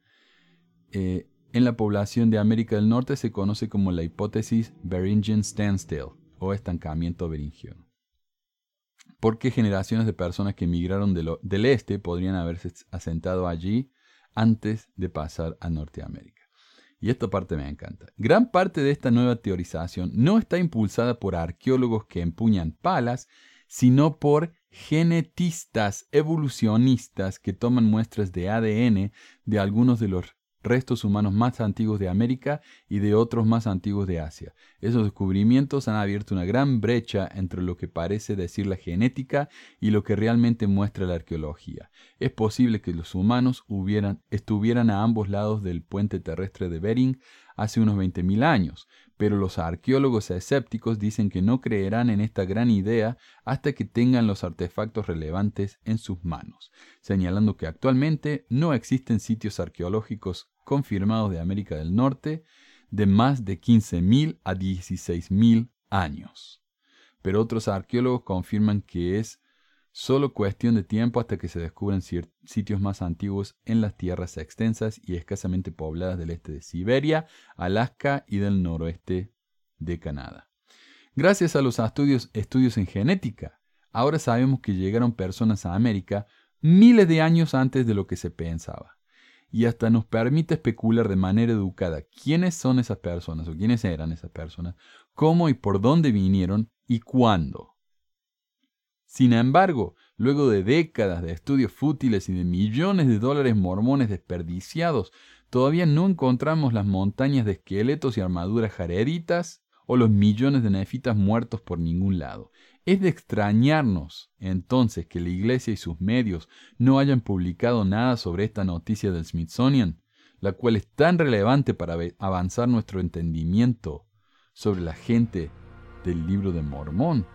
eh, en la población de América del Norte se conoce como la hipótesis Beringian Standstill o estancamiento beringio. Porque generaciones de personas que emigraron del este podrían haberse asentado allí antes de pasar a Norteamérica. Y esta parte me encanta. Gran parte de esta nueva teorización no está impulsada por arqueólogos que empuñan palas, sino por genetistas evolucionistas que toman muestras de ADN de algunos de los restos humanos más antiguos de América y de otros más antiguos de Asia. Esos descubrimientos han abierto una gran brecha entre lo que parece decir la genética y lo que realmente muestra la arqueología. Es posible que los humanos hubieran, estuvieran a ambos lados del puente terrestre de Bering hace unos 20.000 años, pero los arqueólogos escépticos dicen que no creerán en esta gran idea hasta que tengan los artefactos relevantes en sus manos, señalando que actualmente no existen sitios arqueológicos confirmados de América del Norte de más de 15.000 a 16.000 años. Pero otros arqueólogos confirman que es Solo cuestión de tiempo hasta que se descubran sitios más antiguos en las tierras extensas y escasamente pobladas del este de Siberia, Alaska y del noroeste de Canadá. Gracias a los estudios, estudios en genética, ahora sabemos que llegaron personas a América miles de años antes de lo que se pensaba. Y hasta nos permite especular de manera educada quiénes son esas personas o quiénes eran esas personas, cómo y por dónde vinieron y cuándo. Sin embargo, luego de décadas de estudios fútiles y de millones de dólares mormones desperdiciados, todavía no encontramos las montañas de esqueletos y armaduras jareditas o los millones de nefitas muertos por ningún lado. Es de extrañarnos entonces que la Iglesia y sus medios no hayan publicado nada sobre esta noticia del Smithsonian, la cual es tan relevante para avanzar nuestro entendimiento sobre la gente del libro de Mormón.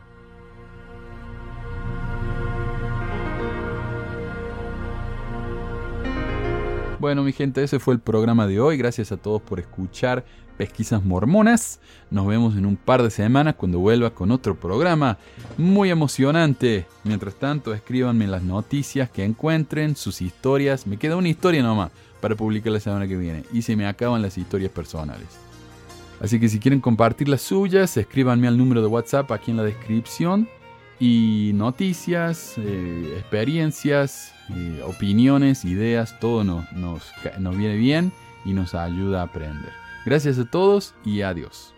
Bueno, mi gente, ese fue el programa de hoy. Gracias a todos por escuchar Pesquisas Mormonas. Nos vemos en un par de semanas cuando vuelva con otro programa muy emocionante. Mientras tanto, escríbanme las noticias que encuentren, sus historias. Me queda una historia nomás para publicar la semana que viene. Y se me acaban las historias personales. Así que si quieren compartir las suyas, escríbanme al número de WhatsApp aquí en la descripción. Y noticias, eh, experiencias, eh, opiniones, ideas, todo nos, nos viene bien y nos ayuda a aprender. Gracias a todos y adiós.